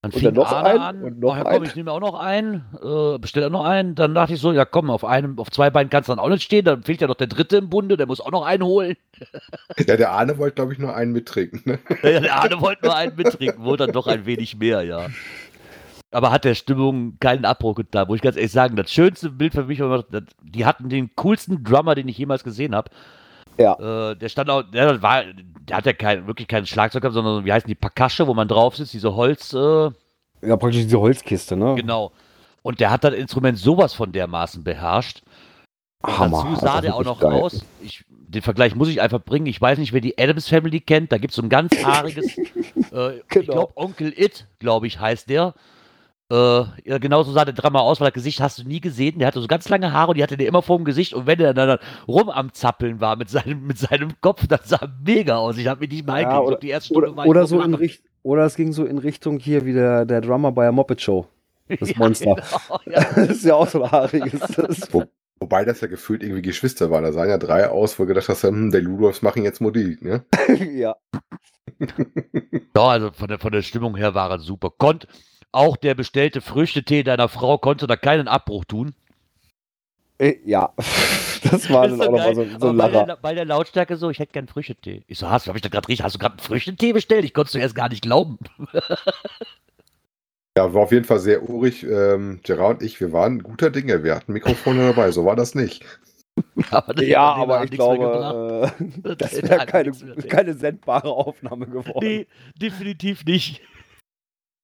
[SPEAKER 2] Dann
[SPEAKER 3] Und
[SPEAKER 2] fing
[SPEAKER 3] dann noch
[SPEAKER 2] Arne
[SPEAKER 3] ein
[SPEAKER 2] an.
[SPEAKER 3] und noch
[SPEAKER 2] ja,
[SPEAKER 3] ein.
[SPEAKER 2] komm, ich nehme auch noch einen, äh, bestell auch noch einen. Dann dachte ich so, ja komm, auf einem, auf zwei Beinen kannst du dann auch nicht stehen. Dann fehlt ja noch der dritte im Bunde, der muss auch noch einen holen. [laughs]
[SPEAKER 4] Ja, der Arne wollte, glaube ich, nur einen mittrinken. Ne?
[SPEAKER 2] Ja, der Arne wollte nur einen mittrinken, wurde dann doch ein wenig mehr, ja. Aber hat der Stimmung keinen Abbruch getan, muss ich ganz ehrlich sagen. Das schönste Bild für mich war, die hatten den coolsten Drummer, den ich jemals gesehen habe.
[SPEAKER 3] Ja.
[SPEAKER 2] Äh, der stand auch, der war, der hat ja kein, wirklich keinen Schlagzeug gehabt, sondern wie heißen die Percussion, wo man drauf sitzt, diese Holz, äh,
[SPEAKER 3] Ja, praktisch diese Holzkiste, ne?
[SPEAKER 2] genau. Und der hat das Instrument sowas von dermaßen beherrscht.
[SPEAKER 3] Hammer.
[SPEAKER 2] dazu sah der auch noch
[SPEAKER 3] geil.
[SPEAKER 2] aus. Ich, den Vergleich muss ich einfach bringen. Ich weiß nicht, wer die Adams Family kennt. Da gibt es so ein ganz haariges, [laughs] äh, ich
[SPEAKER 3] Genau.
[SPEAKER 2] glaube, Onkel It, glaube ich, heißt der. Äh, ja, genauso sah der Drama aus, weil das Gesicht hast du nie gesehen. Der hatte so ganz lange Haare und die hatte der immer vor dem Gesicht. Und wenn der dann rum am Zappeln war mit seinem, mit seinem Kopf, das sah mega aus. Ich habe mich nicht mal
[SPEAKER 3] Ja, oder-
[SPEAKER 2] die erste Stunde
[SPEAKER 3] Oder, oder so in oder es ging so in Richtung hier wie der, der Drummer bei der Muppet Show. Das [laughs] Monster.
[SPEAKER 2] Genau, [laughs] ja.
[SPEAKER 3] Das ist ja auch so ein haariges. [laughs] Das
[SPEAKER 4] Wo, wobei das ja gefühlt irgendwie Geschwister waren. Da sahen ja drei aus, wo du gedacht hast, hm, der Ludolfs machen jetzt Musik, ne?
[SPEAKER 3] ja.
[SPEAKER 2] Ja, also von der, von der Stimmung her war er super. Konnt, auch der bestellte Früchtetee deiner Frau konnte da keinen Abbruch tun.
[SPEAKER 3] Äh, Ja. [laughs] Das war
[SPEAKER 2] Ist
[SPEAKER 3] dann auch nochmal so, so ein
[SPEAKER 2] Aber bei,
[SPEAKER 3] Lacher.
[SPEAKER 2] der, bei der Lautstärke so, ich hätte gern Früchtetee. Ich so, hast du, hab ich da gerade richtig, hast du gerade einen Früchtetee bestellt? Ich konnte es zuerst gar nicht glauben. [laughs]
[SPEAKER 4] Ja, war auf jeden Fall sehr urig. Ähm, Gerard und ich, wir waren guter Dinge. Wir hatten Mikrofone dabei, so war das nicht. [laughs]
[SPEAKER 2] Aber das
[SPEAKER 3] Ja, aber ich
[SPEAKER 2] nichts mehr gebracht.
[SPEAKER 3] glaube, äh, das
[SPEAKER 2] Das
[SPEAKER 3] wäre keine, keine sendbare Aufnahme geworden.
[SPEAKER 2] Nee, definitiv nicht.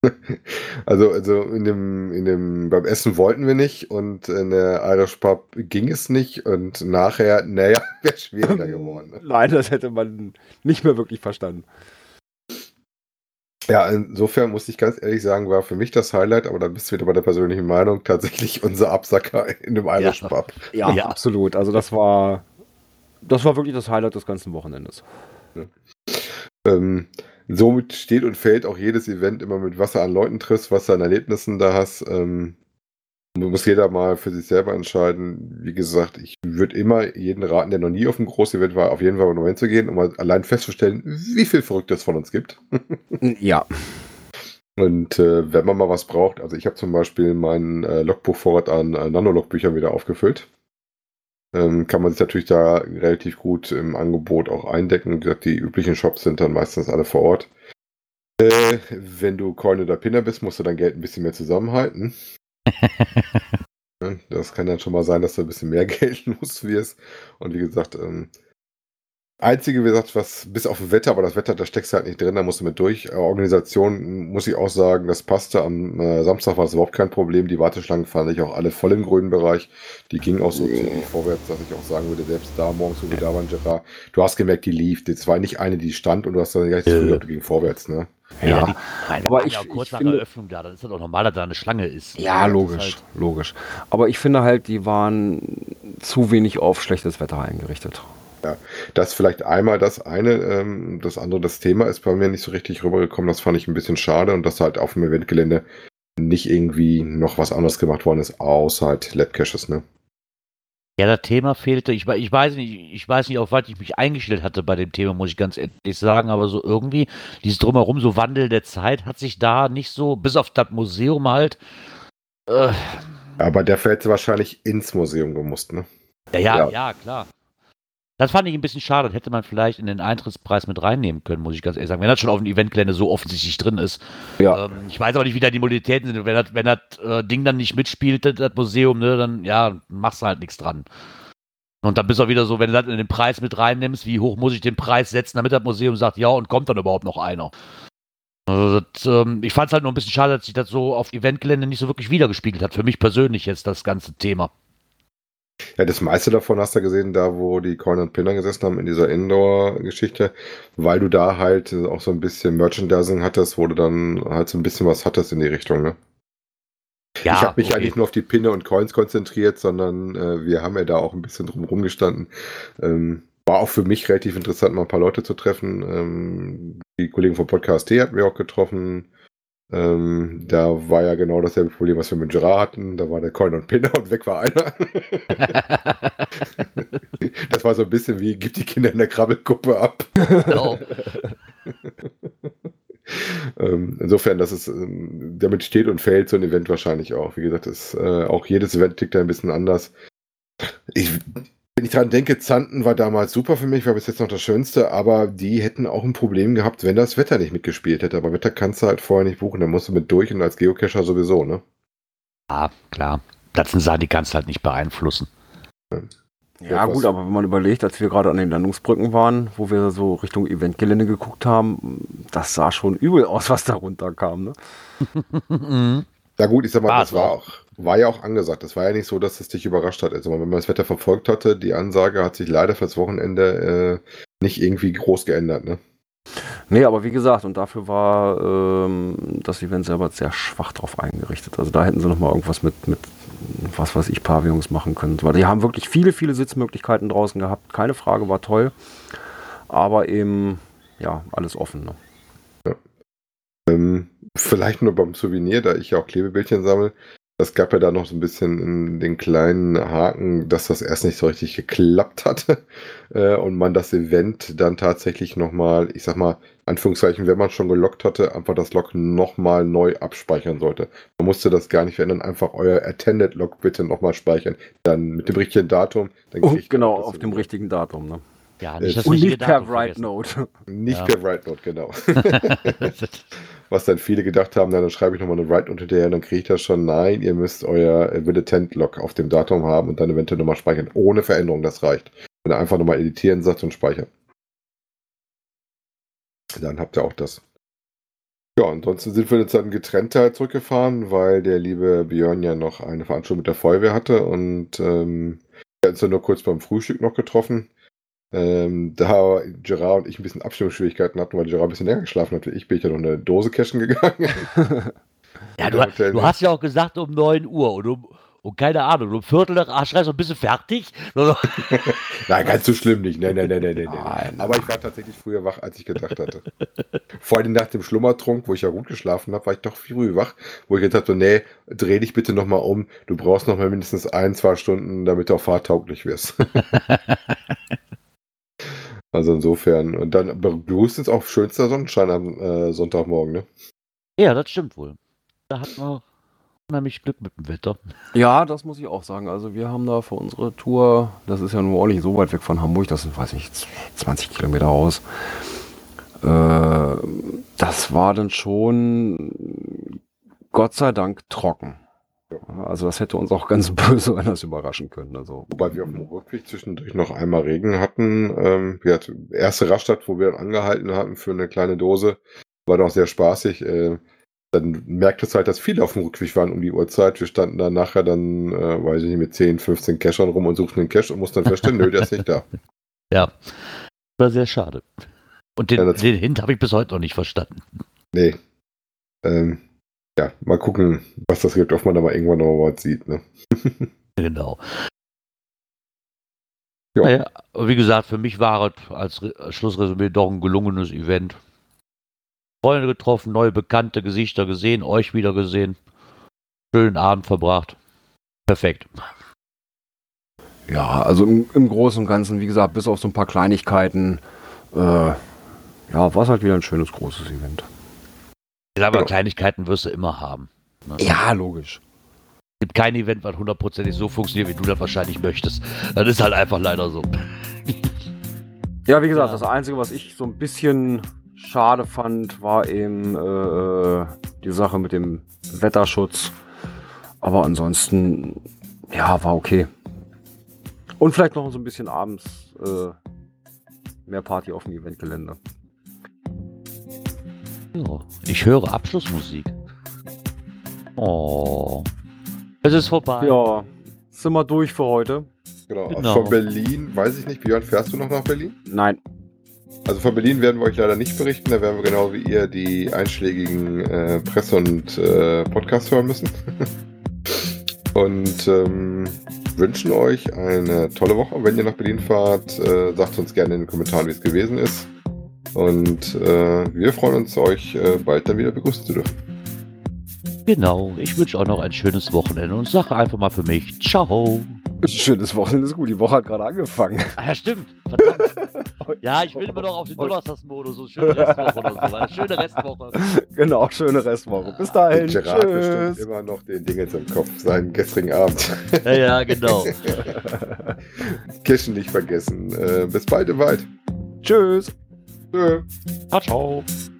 [SPEAKER 2] [laughs]
[SPEAKER 4] Also, also in dem, in dem, beim Essen wollten wir nicht und in der Irish Pub ging es nicht und nachher, naja, [laughs] wäre schwieriger geworden. Ne?
[SPEAKER 3] Nein, das hätte man nicht mehr wirklich verstanden.
[SPEAKER 4] Ja, insofern muss ich ganz ehrlich sagen, war für mich das Highlight, aber da bist du wieder bei der persönlichen Meinung, tatsächlich [laughs] unser Absacker in dem Irish
[SPEAKER 2] Ja.
[SPEAKER 4] Pub.
[SPEAKER 3] Ja,
[SPEAKER 2] Ja.
[SPEAKER 3] absolut. Also das war, das war wirklich das Highlight des ganzen Wochenendes.
[SPEAKER 4] Ähm, somit steht und fällt auch jedes Event immer mit was du an Leuten triffst, was du an Erlebnissen da hast. Ähm, muss jeder mal für sich selber entscheiden. Wie gesagt, ich würde immer jeden raten, der noch nie auf einem Großevent war, auf jeden Fall mal noch hinzugehen, um mal allein festzustellen, wie viel Verrücktes von uns gibt.
[SPEAKER 3] Ja.
[SPEAKER 4] Und äh, wenn man mal was braucht, also ich habe zum Beispiel meinen äh, Logbuchvorrat an äh, Nanolog-Büchern wieder aufgefüllt. Ähm, kann man sich natürlich da relativ gut im Angebot auch eindecken. Wie gesagt, die üblichen Shops sind dann meistens alle vor Ort. Äh, wenn du Coin oder Pinner bist, musst du dein Geld ein bisschen mehr zusammenhalten. Ja, [laughs] Das kann dann schon mal sein, dass du ein bisschen mehr [laughs] Geld los wirst. Und wie gesagt, ähm, einzige, wie gesagt, was bis auf das Wetter, aber das Wetter, da steckst du halt nicht drin, da musst du mit durch. Äh, Organisation muss ich auch sagen, das passte. Am äh, Samstag war das überhaupt kein Problem. Die Warteschlangen fand ich auch alle voll im grünen Bereich. Die gingen auch so ziemlich vorwärts, dass ich auch sagen würde, selbst da morgens, wo wir da waren, Gerard, du hast gemerkt, die lief. Das war nicht eine, die stand und du hast dann gar nicht das Gefühl,
[SPEAKER 2] Äh.
[SPEAKER 4] gehabt, die ging vorwärts, ne?
[SPEAKER 3] Ja.
[SPEAKER 2] die, nein,
[SPEAKER 3] Aber ich-
[SPEAKER 2] ja auch kurz
[SPEAKER 3] ich
[SPEAKER 2] nach
[SPEAKER 3] finde-
[SPEAKER 2] Eröffnung da, dann ist das auch normal, dass da eine Schlange ist.
[SPEAKER 3] Ja,
[SPEAKER 2] Das ist
[SPEAKER 3] logisch,
[SPEAKER 2] halt-
[SPEAKER 3] logisch. Aber ich finde halt, die waren zu wenig auf schlechtes Wetter eingerichtet.
[SPEAKER 4] Das vielleicht einmal das eine, ähm, das andere, das Thema ist bei mir nicht so richtig rübergekommen. Das fand ich ein bisschen schade und dass halt auf dem Eventgelände nicht irgendwie noch was anderes gemacht worden ist, außer halt Labcaches, ne?
[SPEAKER 2] Ja, das Thema fehlte. Ich, ich weiß nicht, ich weiß nicht, auf was ich mich eingestellt hatte bei dem Thema, muss ich ganz ehrlich sagen, aber so irgendwie, dieses Drumherum, so Wandel der Zeit, hat sich da nicht so, bis auf das Museum halt, äh,
[SPEAKER 4] Aber dafür hätte wahrscheinlich ins Museum gemusst, ne?
[SPEAKER 2] ja, ja,
[SPEAKER 4] Ja.
[SPEAKER 2] ja, klar. Das fand ich ein bisschen schade. Das hätte man vielleicht in den Eintrittspreis mit reinnehmen können, muss ich ganz ehrlich sagen. Wenn das schon auf dem Eventgelände so offensichtlich drin ist.
[SPEAKER 3] Ja.
[SPEAKER 2] Ähm, ich weiß aber nicht, wie da die Modalitäten sind. Wenn das, wenn das äh, Ding dann nicht mitspielt, das, das Museum, ne, dann ja, machst du halt nichts dran. Und dann bist du auch wieder so, wenn du das in den Preis mit reinnimmst, wie hoch muss ich den Preis setzen, damit das Museum sagt, ja, und kommt dann überhaupt noch einer. Also das, ähm, ich fand es halt nur ein bisschen schade, dass sich das so auf Eventgelände nicht so wirklich wiedergespiegelt hat. Für mich persönlich jetzt das ganze Thema.
[SPEAKER 4] Ja, das meiste davon hast du gesehen, da wo die Coin und Pinner gesessen haben, in dieser Indoor-Geschichte, weil du da halt auch so ein bisschen Merchandising hattest, wo du dann halt so ein bisschen was hattest in die Richtung, ne?
[SPEAKER 2] Ja,
[SPEAKER 4] ich habe mich
[SPEAKER 2] okay.
[SPEAKER 4] eigentlich nur auf die Pinne und Coins konzentriert, sondern äh, wir haben ja da auch ein bisschen drum rumgestanden. Ähm, war auch für mich relativ interessant, mal ein paar Leute zu treffen. Ähm, die Kollegen vom Podcast T hatten wir auch getroffen. Ähm, da war ja genau dasselbe Problem, was wir mit Gerard hatten. Da war der Coin und Pinner [laughs] und weg war einer. [laughs] das war so ein bisschen wie, gib die Kinder in der Krabbelgruppe ab.
[SPEAKER 2] Genau. [laughs]
[SPEAKER 4] ähm, insofern, das ist, ähm, damit steht und fällt so ein Event wahrscheinlich auch. Wie gesagt, ist, äh, auch jedes Event tickt da ein bisschen anders. Ich, wenn ich dran denke, Zanten war damals super für mich, war bis jetzt noch das Schönste, aber die hätten auch ein Problem gehabt, wenn das Wetter nicht mitgespielt hätte. Aber Wetter kannst du halt vorher nicht buchen, da musst du mit durch und als Geocacher sowieso, ne?
[SPEAKER 2] Ja, klar. Das sind Sachen, die kannst du halt nicht beeinflussen.
[SPEAKER 3] Ja,
[SPEAKER 4] Etwas-
[SPEAKER 3] gut, aber wenn man überlegt, als wir gerade an den Landungsbrücken waren, wo wir so Richtung Eventgelände geguckt haben, das sah schon übel aus, was da runterkam. Ne? [laughs] [laughs]
[SPEAKER 4] Na gut, ich sag mal,
[SPEAKER 2] War's
[SPEAKER 4] das war
[SPEAKER 2] auch.
[SPEAKER 4] auch, war ja auch angesagt. Das war ja nicht so, dass es dich überrascht hat. Also wenn man das Wetter verfolgt hatte, die Ansage hat sich leider fürs Wochenende äh, nicht irgendwie groß geändert, ne?
[SPEAKER 3] Nee, aber wie gesagt, und dafür war ähm, das Event selber sehr schwach drauf eingerichtet. Also da hätten sie nochmal irgendwas mit, mit, was weiß ich, Pavillons machen können. Weil die haben wirklich viele, viele Sitzmöglichkeiten draußen gehabt. Keine Frage, war toll. Aber eben, ja, alles offen. Ne?
[SPEAKER 4] Ähm, vielleicht nur beim Souvenir, da ich ja auch Klebebildchen sammle. Das gab ja da noch so ein bisschen in den kleinen Haken, dass das erst nicht so richtig geklappt hatte [laughs] äh, und man das Event dann tatsächlich nochmal, ich sag mal, Anführungszeichen, wenn man schon gelockt hatte, einfach das Log nochmal neu abspeichern sollte. Man musste das gar nicht verändern, einfach euer Attended Log bitte nochmal speichern. Dann mit dem richtigen Datum. Dann kriegt
[SPEAKER 3] genau, auf dem richtigen Datum. Ne?
[SPEAKER 2] Ja,
[SPEAKER 4] Äh,
[SPEAKER 2] nicht das
[SPEAKER 3] Und nicht per Write. Note. [laughs]
[SPEAKER 4] Nicht
[SPEAKER 2] Ja.
[SPEAKER 4] per Write Note, genau. [laughs] [laughs] Was dann viele gedacht haben, na, dann schreibe ich nochmal eine Write Note hinterher, dann kriege ich das schon. Nein, ihr müsst euer äh, Will Attend Log auf dem Datum haben und dann eventuell nochmal speichern. Ohne Veränderung, das reicht. Wenn ihr einfach nochmal editieren sagt und speichern. Dann habt ihr auch das. Ja, ansonsten sind wir jetzt dann getrennt halt zurückgefahren, weil der liebe Björn ja noch eine Veranstaltung mit der Feuerwehr hatte und ähm, wir haben uns dann nur kurz beim Frühstück noch getroffen. Ähm, da Gerard und ich ein bisschen Abstimmungsschwierigkeiten hatten, weil Gerard ein bisschen länger geschlafen hat. wie Ich bin ich ja noch eine Dose cashen gegangen. [laughs]
[SPEAKER 2] Ja, du,
[SPEAKER 4] Hotel,
[SPEAKER 2] du hast ja auch gesagt um 9 Uhr und um, um keine Ahnung, um Viertel nach schreibst du, bist du fertig? [laughs] [laughs]
[SPEAKER 4] Nein, ganz so schlimm nicht. Nein, nein, nein, nein, nein. nein.
[SPEAKER 3] Nein.
[SPEAKER 4] Aber ich war tatsächlich früher wach, als ich gedacht hatte. Vor allem nach dem Schlummertrunk, wo ich ja gut geschlafen habe, war ich doch früh wach, wo ich gedacht habe, nee, dreh dich bitte nochmal um. Du brauchst nochmal mindestens ein, zwei Stunden, damit du auch fahrtauglich wirst. Also insofern. Und dann begrüßt uns auch schönster Sonnenschein am äh, Sonntagmorgen, ne?
[SPEAKER 2] Ja, das stimmt wohl. Da hatten wir unheimlich Glück mit dem Wetter.
[SPEAKER 3] Ja, das muss ich auch sagen. Also wir haben da für unsere Tour, das ist ja nur nicht so weit weg von Hamburg, das sind, weiß ich, 20 Kilometer aus. Äh, das war dann schon Gott sei Dank trocken. Also das hätte uns auch ganz [laughs] böse anders überraschen können. Also
[SPEAKER 4] Wobei wir auf dem Rückweg zwischendurch noch einmal Regen hatten. Ähm, wir hatten erste Raststadt, wo wir dann angehalten hatten für eine kleine Dose. War doch sehr spaßig. Äh, dann merkt es halt, dass viele auf dem Rückweg waren um die Uhrzeit. Wir standen dann nachher dann, äh, weiß ich nicht, mit 10, 15 Cachern rum und suchten den Cache und mussten dann feststellen, nö, der ist nicht da. [laughs]
[SPEAKER 2] Ja, war sehr schade. Und den,
[SPEAKER 4] Ja,
[SPEAKER 2] den Hint habe ich bis heute noch nicht verstanden.
[SPEAKER 4] Nee. Ähm, ja, mal gucken, was das gibt, ob man da mal irgendwann noch was sieht. Ne? [laughs]
[SPEAKER 2] Genau.
[SPEAKER 4] Ja.
[SPEAKER 2] Naja, wie gesagt, für mich war es als Re als Schlussresümee doch ein gelungenes Event. Freunde getroffen, neue bekannte Gesichter gesehen, euch wieder gesehen. Schönen Abend verbracht. Perfekt.
[SPEAKER 3] ja, also im, im Großen und Ganzen, wie gesagt, bis auf so ein paar Kleinigkeiten, äh, ja, war es halt wieder ein schönes großes Event.
[SPEAKER 2] Aber
[SPEAKER 4] Genau.
[SPEAKER 2] Kleinigkeiten wirst du immer haben. Ne?
[SPEAKER 3] Ja, logisch.
[SPEAKER 2] Es gibt kein Event, was hundertprozentig so funktioniert, wie du das wahrscheinlich möchtest. Das ist halt einfach leider so.
[SPEAKER 3] Ja, wie gesagt,
[SPEAKER 2] Ja.
[SPEAKER 3] das Einzige, was ich so ein bisschen schade fand, war eben äh, die Sache mit dem Wetterschutz. Aber ansonsten, ja, war okay. Und vielleicht noch so ein bisschen abends äh, mehr Party auf dem Eventgelände.
[SPEAKER 2] Ja, ich höre Abschlussmusik. Oh. Es ist vorbei.
[SPEAKER 3] Ja, sind wir durch für heute?
[SPEAKER 4] Genau.
[SPEAKER 2] Genau.
[SPEAKER 4] Von Berlin, weiß ich nicht, Björn, fährst du noch nach Berlin?
[SPEAKER 3] Nein.
[SPEAKER 4] Also von Berlin werden wir euch leider nicht berichten, da werden wir genau wie ihr die einschlägigen äh, Presse- und äh, Podcasts hören müssen. [laughs] und ähm, wünschen euch eine tolle Woche. Wenn ihr nach Berlin fahrt, äh, sagt uns gerne in den Kommentaren, wie es gewesen ist. Und äh, wir freuen uns, euch äh, bald dann wieder begrüßen zu dürfen.
[SPEAKER 2] Genau. Ich wünsche auch noch ein schönes Wochenende und sage einfach mal für mich Ciao.
[SPEAKER 3] Schönes Wochenende ist gut. Die Woche hat gerade angefangen.
[SPEAKER 2] Ah, ja, stimmt. Verdammt. [laughs] Ja, ich will immer noch auf den Donnerstagsmodus. So schöne Restwoche oder so. Schöne Restwoche. [laughs]
[SPEAKER 3] Genau, schöne Restwoche. Bis dahin.
[SPEAKER 4] Gerard bestimmt
[SPEAKER 3] Tschüss.
[SPEAKER 4] immer noch den Ding jetzt im Kopf, seinen gestrigen Abend. [laughs]
[SPEAKER 2] Ja, ja, genau.
[SPEAKER 4] Kirschen nicht vergessen. Äh, bis bald im Wald.
[SPEAKER 3] Tschüss.
[SPEAKER 4] Tschö.
[SPEAKER 2] Ciao, ciao.